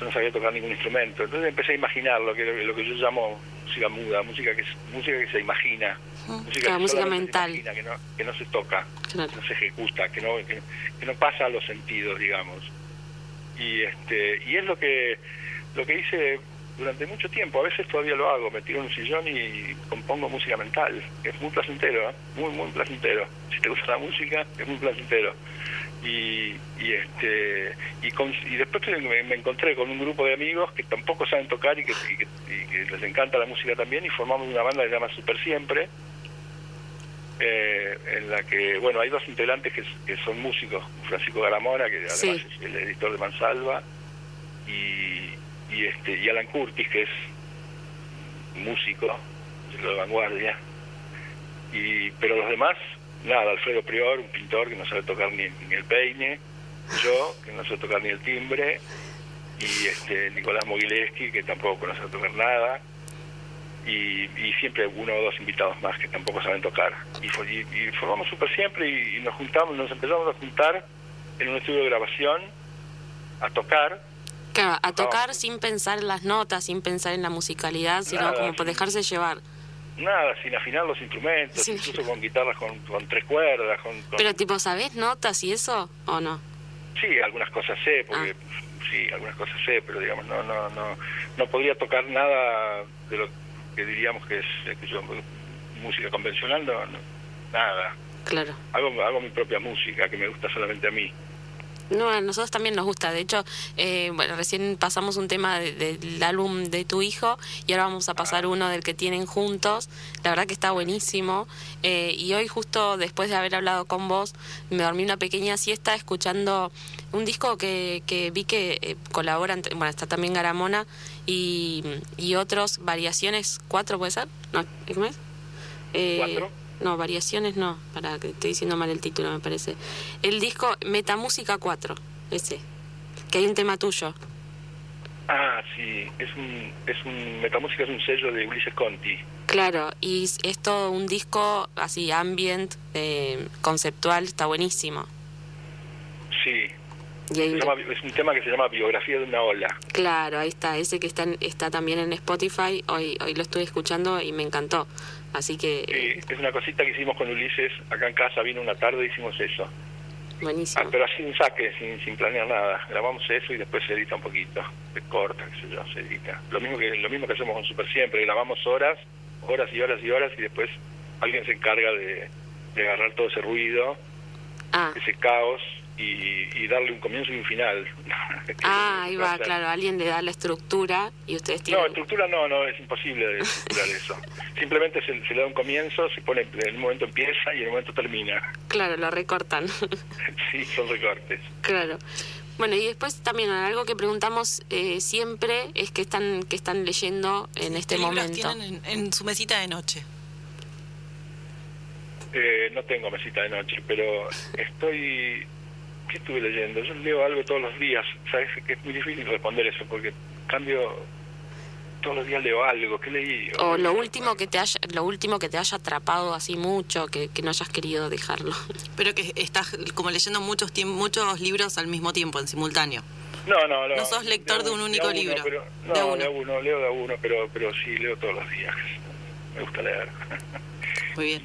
S4: Yo no sabía tocar ningún instrumento. Entonces empecé a imaginar lo que, lo que yo llamo música muda, música que, música que se imagina.
S2: Música, música mental.
S4: que, no, que no se toca, no se ejecuta, que no, que, no pasa a los sentidos, digamos. Y, este, y es lo que, lo que hice durante mucho tiempo, a veces todavía lo hago, me tiro en un sillón y compongo música mental, es muy placentero, ¿eh? muy, muy placentero. Si te gusta la música, es muy placentero. Y, y este y, con, y después me, encontré con un grupo de amigos que tampoco saben tocar y que, les encanta la música también y formamos una banda que se llama Super Siempre, eh, en la que, bueno, hay dos integrantes que, son músicos, Francisco Garamona, que además es el editor de Mansalva, y y este y Alan Curtis que es músico de vanguardia. Y pero los demás nada Alfredo Prior un pintor que no sabe tocar ni, el peine yo que no sé tocar ni el timbre y este Nicolás Mogileski que tampoco no sabe tocar nada y, y, siempre uno o dos invitados más que tampoco saben tocar. Y, y, formamos súper siempre y, y nos juntamos nos empezamos a juntar en un estudio de grabación a tocar.
S2: Claro, a tocar sin pensar en las notas, sin pensar en la musicalidad, sino como por dejarse llevar.
S4: Nada, sin afinar los instrumentos, incluso con guitarras con, tres cuerdas. Con,
S2: Pero tipo, ¿sabés notas y eso o no?
S4: Sí, algunas cosas sé, porque ah. sí, algunas cosas sé, pero digamos, no, no, no, no podría tocar nada de lo que diríamos que es música convencional, no, nada.
S2: Claro.
S4: Hago, hago mi propia música que me gusta solamente a mí.
S2: No, a nosotros también nos gusta. De hecho, eh, bueno, recién pasamos un tema del álbum de tu hijo y ahora vamos a pasar uno del que tienen juntos. La verdad que está buenísimo. Eh, y hoy justo después de haber hablado con vos, me dormí una pequeña siesta escuchando un disco que, que vi que eh, colaboran, bueno, está también Garamona y, otros, variaciones, cuatro puede ser, ¿no? ¿Cómo es?
S4: ¿Cuatro?
S2: No, variaciones no, para que estoy diciendo mal el título, me parece. El disco Metamúsica 4, ese, que hay un tema tuyo.
S4: Ah, sí, es un, es un Metamúsica es un sello de Ulises Conti.
S2: Claro, y es todo un disco así ambient, eh, conceptual, está buenísimo.
S4: Sí. es un tema que se llama Biografía de una ola.
S2: Claro, ahí está, ese que está, está también en Spotify, hoy, hoy lo estoy escuchando y me encantó. Así que...
S4: es una cosita que hicimos con Ulises, acá en casa vino una tarde y hicimos eso.
S2: Buenísimo.
S4: Ah, pero así un saque, sin, sin planear nada. Grabamos eso y después se edita un poquito. Se corta, qué sé yo, se edita. Lo mismo que, lo mismo que hacemos con Super Siempre, grabamos horas, horas y horas y horas y después alguien se encarga de, de agarrar todo ese ruido, ah. ese caos y, darle un comienzo y un final.
S2: ah, ahí va, claro, alguien le da la estructura y ustedes tienen...
S4: No, estructura no, no, es imposible de estructurar eso. Simplemente se, le da un comienzo, se pone, en un momento empieza y en el momento termina.
S2: Claro, lo recortan.
S4: sí, son recortes.
S2: Claro. Bueno, y después también algo que preguntamos eh, siempre es que están que están leyendo en este momento.
S1: tienen en, su mesita de noche?
S4: Eh, no tengo mesita de noche, pero estoy ¿qué estuve leyendo? Yo leo algo todos los días, sabes que es muy difícil responder eso porque cambio todos los días leo algo, ¿qué leí?
S2: O, lo último que te haya lo último que te haya atrapado así mucho, que, que no hayas querido dejarlo.
S1: Pero que estás como leyendo muchos muchos libros al mismo tiempo, en simultáneo.
S4: No, no, no.
S1: No sos lector de, un único libro.
S4: no, de uno. leo de uno, pero, pero sí leo todos los días. Me gusta leer.
S1: Muy bien.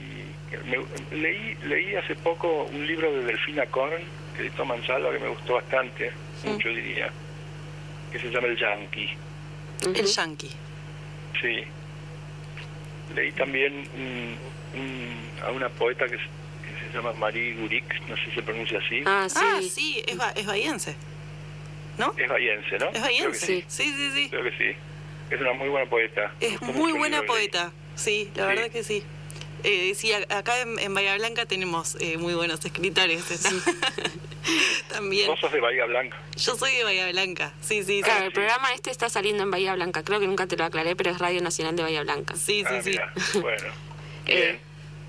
S4: leí, leí hace poco un libro de Delfina Korn editó Mansalva que me gustó bastante, mucho diría, que se llama El Yankee.
S1: El Yankee.
S4: Sí. Leí también a una poeta que, se llama Marie Gurik, no sé si se pronuncia así.
S1: Ah, sí, ah, sí es, es bahiense. ¿No?
S4: Es bahiense, ¿no?
S1: Es bahiense. Sí. sí, sí,
S4: Creo que sí. Es una muy buena poeta.
S1: Es muy buena poeta, sí, la verdad que sí. Eh, sí, acá en, Bahía Blanca tenemos eh, muy buenos escritores. También.
S4: Vos sos de Bahía Blanca.
S1: Yo soy de Bahía Blanca, sí, sí.
S2: Claro, el programa este está saliendo en Bahía Blanca. Creo que nunca te lo aclaré, pero es Radio Nacional de Bahía Blanca.
S1: Sí, sí, ah,
S4: sí. Bueno, eh,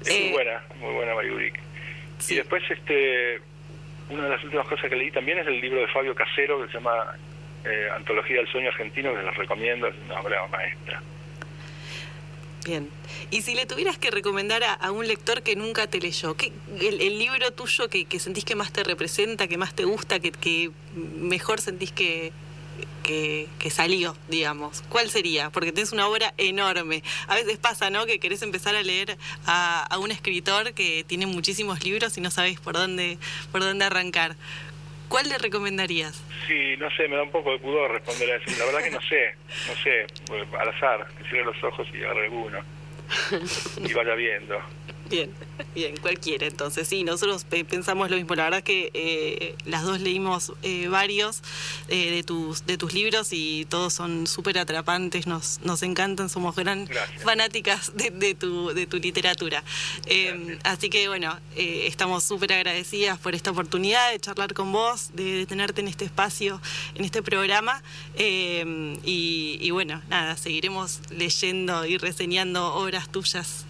S4: bien. es muy buena, muy buena Mayuric. Y después, este una de las últimas cosas que leí también es el libro de Fabio Casero que se llama eh, Antología del Sueño Argentino, que les recomiendo, es una obra maestra.
S1: Bien. Y si le tuvieras que recomendar a, un lector que nunca te leyó, ¿qué, el, libro tuyo que, sentís que más te representa, que más te gusta, que, mejor sentís que, que, salió, digamos? ¿Cuál sería? Porque tienes una obra enorme. A veces pasa, ¿no? Que querés empezar a leer a, a, un escritor que tiene muchísimos libros y no sabes por dónde, por dónde arrancar. ¿Cuál le recomendarías?
S4: Sí, no sé, me da un poco de pudor responder a eso. La verdad que no sé, no sé, al azar, que cierre los ojos y agarre alguno. Y vaya viendo.
S1: Bien, bien, cualquiera entonces. Sí, nosotros pensamos lo mismo. La verdad que eh, las dos leímos eh, varios eh, de tus de tus libros y todos son súper atrapantes, nos, nos encantan, somos gran fanáticas de, tu, de tu literatura. así que bueno, estamos súper agradecidas por esta oportunidad de charlar con vos, de, tenerte en este espacio, en este programa. Y, y bueno, nada, seguiremos leyendo y reseñando obras tuyas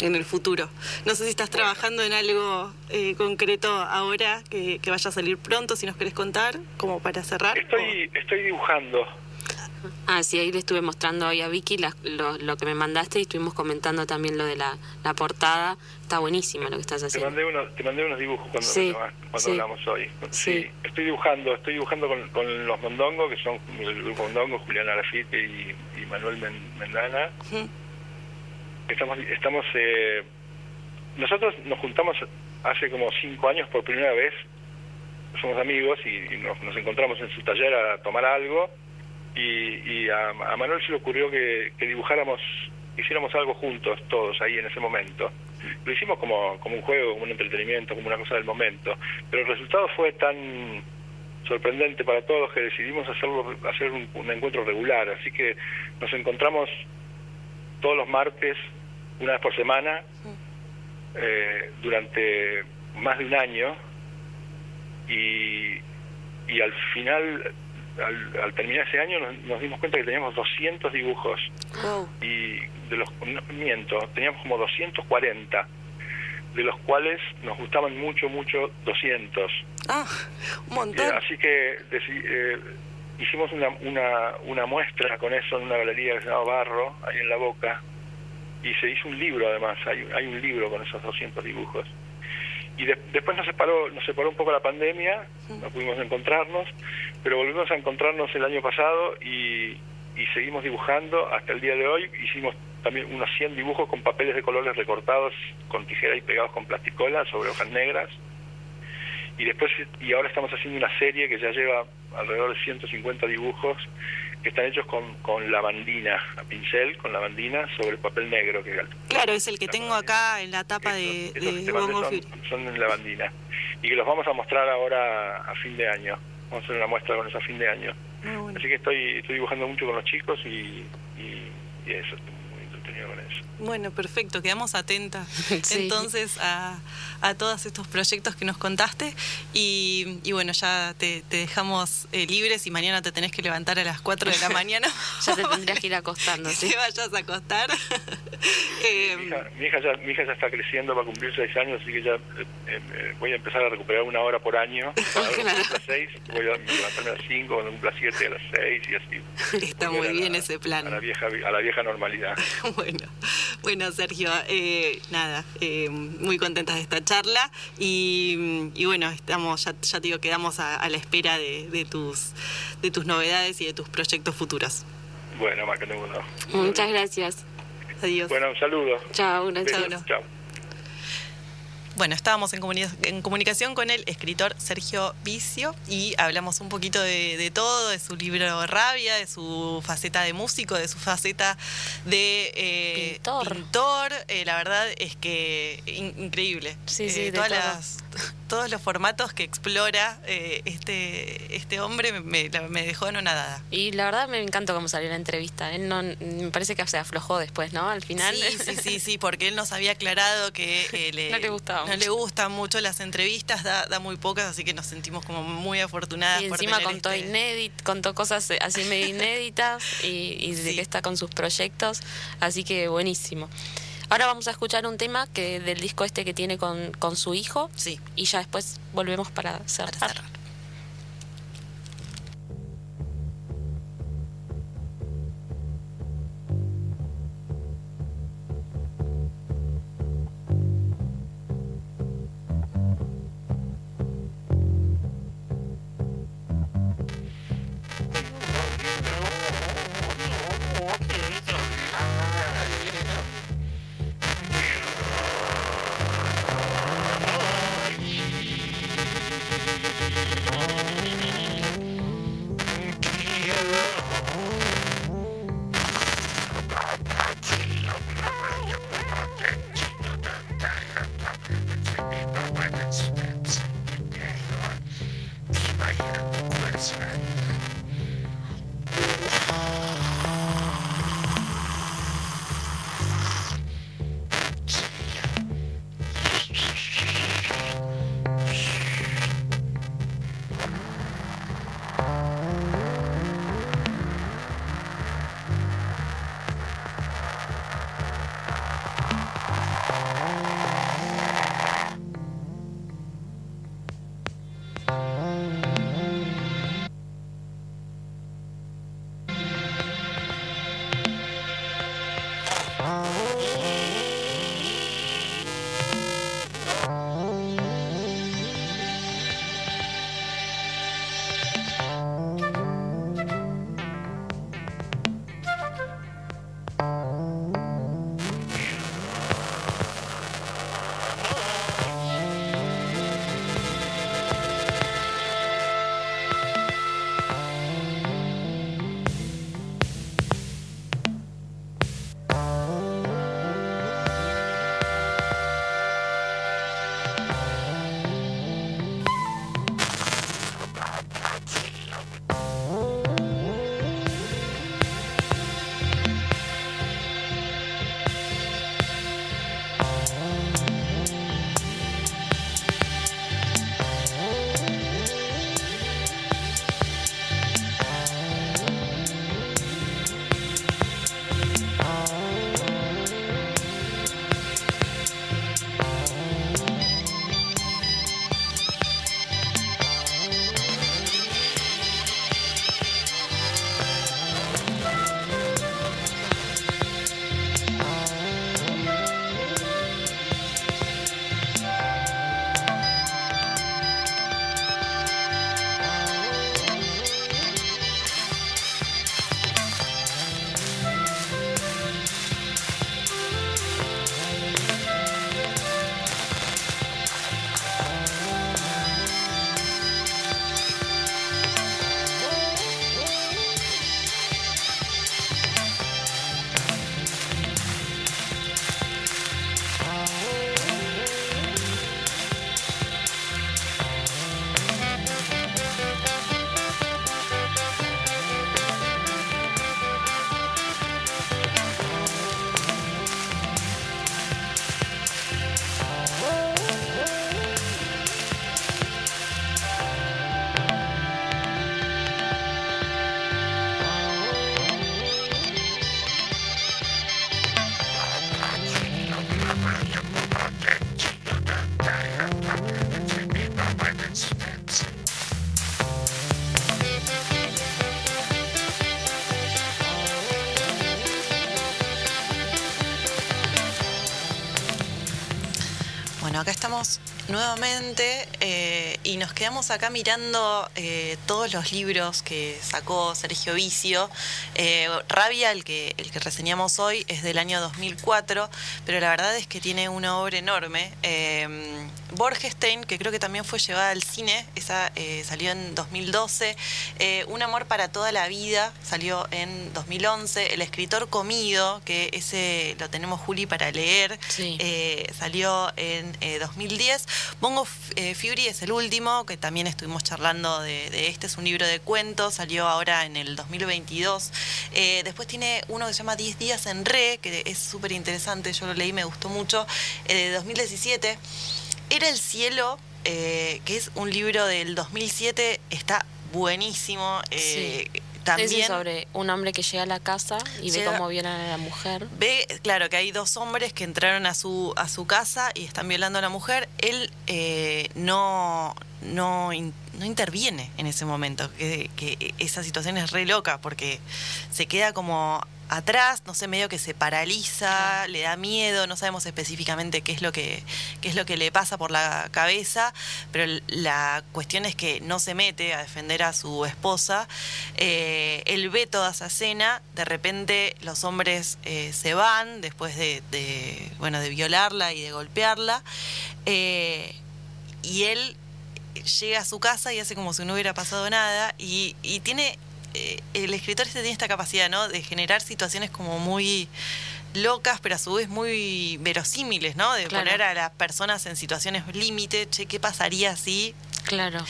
S1: en el futuro. No sé si estás trabajando en algo eh, concreto ahora que, vaya a salir pronto, si nos querés contar, como para cerrar.
S4: Estoy, estoy dibujando.
S2: Ah, sí, ahí le estuve mostrando hoy a Vicky lo, que me mandaste y estuvimos comentando también lo de la, portada. Está buenísimo lo que estás haciendo.
S4: Te mandé, unos, te mandé unos dibujos cuando, cuando hablamos hoy. Sí. estoy dibujando, estoy dibujando con, los Mondongo, que son el grupo Mondongo, Juliana Arafite y, Manuel Mendana estamos estamos eh, nosotros nos juntamos hace como cinco años por primera vez somos amigos y, nos, encontramos en su taller a tomar algo y, a, Manuel se le ocurrió que, dibujáramos hiciéramos algo juntos todos ahí en ese momento. Lo hicimos como, como un juego como un entretenimiento como una cosa del momento pero el resultado fue tan sorprendente para todos que decidimos hacerlo hacer un encuentro regular así que nos encontramos todos los martes una vez por semana eh, durante más de un año y, y al final, al, terminar ese año, nos, dimos cuenta que teníamos 200 dibujos. Y de los, miento, teníamos como 240, de los cuales nos gustaban mucho, mucho 200.
S1: Ah, un montón. Eh,
S4: así que eh, hicimos una, una, una muestra con eso en una galería que se llama Barro, ahí en La Boca, y se hizo un libro además, hay, hay un libro con esos 200 dibujos. Y después nos separó, nos separó un poco la pandemia, no pudimos encontrarnos, pero volvimos a encontrarnos el año pasado y, y seguimos dibujando hasta el día de hoy. Hicimos también unos 100 dibujos con papeles de colores recortados con tijera y pegados con plasticola sobre hojas negras. Y después, y ahora estamos haciendo una serie que ya lleva alrededor de 150 dibujos que están hechos con, con lavandina, a pincel, con lavandina sobre el papel negro. que
S1: Claro, es el que tengo acá en la tapa de, de
S4: son, son en lavandina. Y que los vamos a mostrar ahora a fin de año. Vamos a hacer una muestra con eso a fin de año. Así que estoy, estoy dibujando mucho con los chicos y, y, y eso, estoy muy entretenido con eso.
S1: Bueno, perfecto, quedamos atentas entonces a, a, todos estos proyectos que nos contaste y, y bueno, ya te, dejamos eh, libres y mañana te tenés que levantar a las 4 de la mañana.
S2: ya te tendrías que ir acostando,
S1: ¿sí? Te vayas a acostar.
S4: Eh, mi, hija, ya, mi hija ya está creciendo, va a cumplir 6 años, así que ya eh, voy a empezar a recuperar una hora por año. Ahora a las 6, voy a levantarme a las 5, cuando cumpla 7 a las 6 y así.
S1: Está muy bien ese plan.
S4: A la, vieja, a la vieja normalidad.
S1: bueno. Bueno, Sergio, eh, nada, eh, muy contentas de esta charla y, bueno, estamos, ya, ya te digo, quedamos a, la espera de, tus, de tus novedades y de tus proyectos futuros.
S4: Bueno, más que ninguno.
S2: Muchas gracias.
S1: Adiós.
S4: Bueno, un saludo.
S2: Chao, un saludo.
S4: Chao.
S1: Bueno, estábamos en, en, comunicación con el escritor Sergio Vicio y hablamos un poquito de, todo, de su libro Rabia, de su faceta de músico, de su faceta de
S2: eh,
S1: pintor. Eh, la verdad es que increíble.
S2: Sí, sí,
S1: eh, todas las todos los formatos que explora eh, este, este hombre me, me, dejó anonadada.
S2: Y la verdad me encantó cómo salió la entrevista. Él no, me parece que se aflojó después, ¿no? Al final.
S1: Sí, sí, sí, sí porque él nos había aclarado que le,
S2: no le gustaba
S1: no le gustan mucho las entrevistas, da, da, muy pocas, así que nos sentimos como muy afortunadas.
S2: Y encima contó este... contó cosas así medio inéditas y, y de que está con sus proyectos, así que buenísimo. Ahora vamos a escuchar un tema que del disco este que tiene con, con su hijo.
S1: Sí.
S2: Y ya después volvemos para cerrar. Para cerrar.
S1: Y nos quedamos acá mirando eh, todos los libros que sacó Sergio Vicio. Eh, Rabia, el que, el que reseñamos hoy, es del año 2004, pero la verdad es que tiene una obra enorme. Borgestein, que creo que también fue llevada al cine, esa salió en 2012. Un amor para toda la vida salió en 2011. El escritor comido, que ese lo tenemos Juli para leer, salió en 2010. Bongo eh, Fury es el último, que también estuvimos charlando de, este, es un libro de cuentos, salió ahora en el 2022. Eh, después tiene uno que se llama 10 días en re, que es súper interesante, yo lo leí, me gustó mucho, eh, de 2017. Era el cielo, que es un libro del 2007, está buenísimo.
S2: también sobre un hombre que llega a la casa y ve cómo violan a la mujer.
S1: Ve, claro, que hay dos hombres que entraron a su a su casa y están violando a la mujer. Él eh, no no, no interviene en ese momento. Que, que esa situación es re loca porque se queda como atrás, no sé, medio que se paraliza, le da miedo, no sabemos específicamente qué es lo que, qué es lo que le pasa por la cabeza, pero la cuestión es que no se mete a defender a su esposa. Eh, él ve toda esa escena, de repente los hombres eh, se van después de, bueno, de violarla y de golpearla, eh, y él llega a su casa y hace como si no hubiera pasado nada y, y tiene eh, el escritor este tiene esta capacidad, ¿no? De generar situaciones como muy locas, pero a su vez muy verosímiles, ¿no? De poner a las personas en situaciones límite, che, ¿qué pasaría si?
S2: Claro.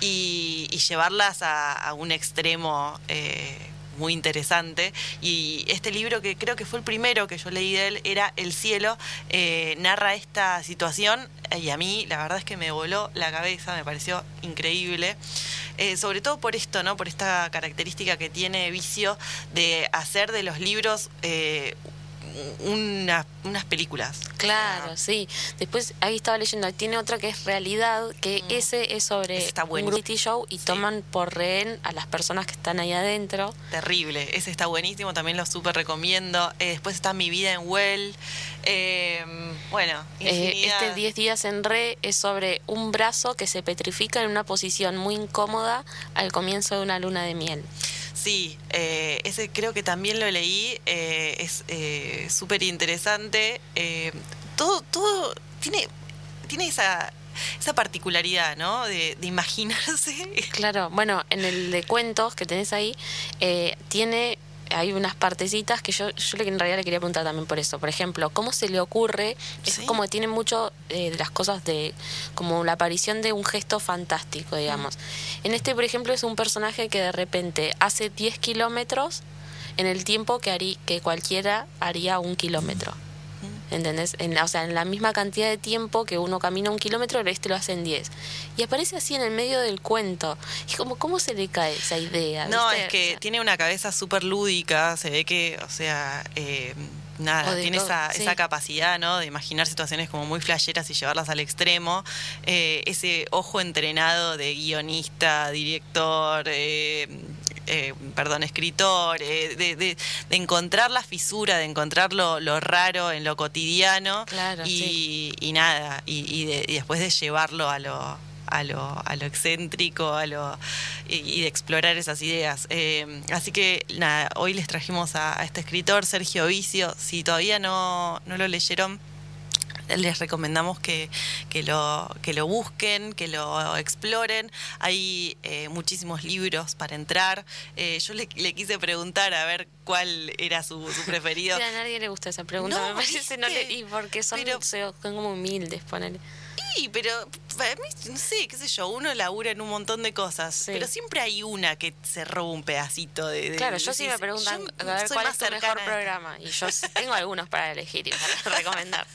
S1: Y, llevarlas a, un extremo eh, muy interesante. Y este libro, que creo que fue el primero que yo leí de él, era El cielo, eh, narra esta situación y a mí la verdad es que me voló la cabeza, me pareció increíble. Eh, sobre todo por esto, ¿no? Por esta característica que tiene Vicio de hacer de los libros eh, unas películas.
S2: Claro, sí. Después ahí estaba leyendo, tiene otra que es realidad, que mm. ese es sobre un reality show y toman por rehén a las personas que están ahí adentro.
S1: Terrible, ese está buenísimo, también lo súper recomiendo. Eh, después está Mi vida en Well. Em, bueno,
S2: eh, este 10 días en re es sobre un brazo que se petrifica en una posición muy incómoda al comienzo de una luna de miel.
S1: Sí, eh, ese creo que también lo leí, eh, es eh, súper interesante. todo, todo tiene, tiene esa, esa particularidad, ¿no? De, de, imaginarse.
S2: Claro, bueno, en el de cuentos que tenés ahí, tiene hay unas partecitas que yo, yo en realidad le quería preguntar también por eso. Por ejemplo, ¿cómo se le ocurre? Es como que tiene mucho eh, de las cosas de, como la aparición de un gesto fantástico, digamos. En este, por ejemplo, es un personaje que de repente hace 10 kilómetros en el tiempo que, harí, que cualquiera haría un kilómetro. ¿Entendés? En, o sea, en la misma cantidad de tiempo que uno camina un kilómetro, este lo hace en 10. Y aparece así en el medio del cuento. Y como, ¿cómo se le cae esa idea?
S1: No, es que tiene una cabeza súper lúdica, se ve que, o sea... Eh, nada, tiene esa, esa, capacidad ¿no? de imaginar situaciones como muy flasheras y llevarlas al extremo. Eh, ese ojo entrenado de guionista, director, eh, eh, perdón, escritor, eh, de, encontrar la fisura, de encontrar lo, raro en lo cotidiano y, nada, y, después de llevarlo a lo, a lo, a lo excéntrico a lo, y, de explorar esas ideas. Eh, así que nada, hoy les trajimos a, a, este escritor, Sergio Vicio, si todavía no, no lo leyeron les recomendamos que, que, lo, que lo busquen, que lo exploren. Hay eh, muchísimos libros para entrar. Eh, yo le, quise preguntar a ver cuál era su, preferido.
S2: a nadie le gusta esa pregunta, me parece. No y porque son, son como humildes, ponele.
S1: Sí, pero para mí, no sé, qué sé yo, uno labura en un montón de cosas, pero siempre hay una que se roba un pedacito de...
S2: claro, yo sí me preguntan a ver cuál es tu mejor programa, y yo tengo algunos para elegir y para recomendar.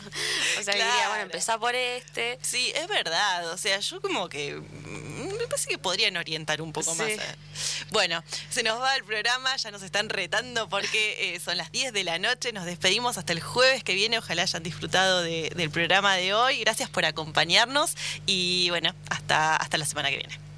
S2: O sea, diría, bueno, empezá por este.
S1: Sí, es verdad, o sea, yo como que mm, me parece que podrían orientar un poco más. Bueno, se nos va el programa, ya nos están retando porque eh, son las 10 de la noche, nos despedimos hasta el jueves que viene, ojalá hayan disfrutado del programa de hoy, gracias por acompañarnos y bueno, hasta, hasta la semana que viene.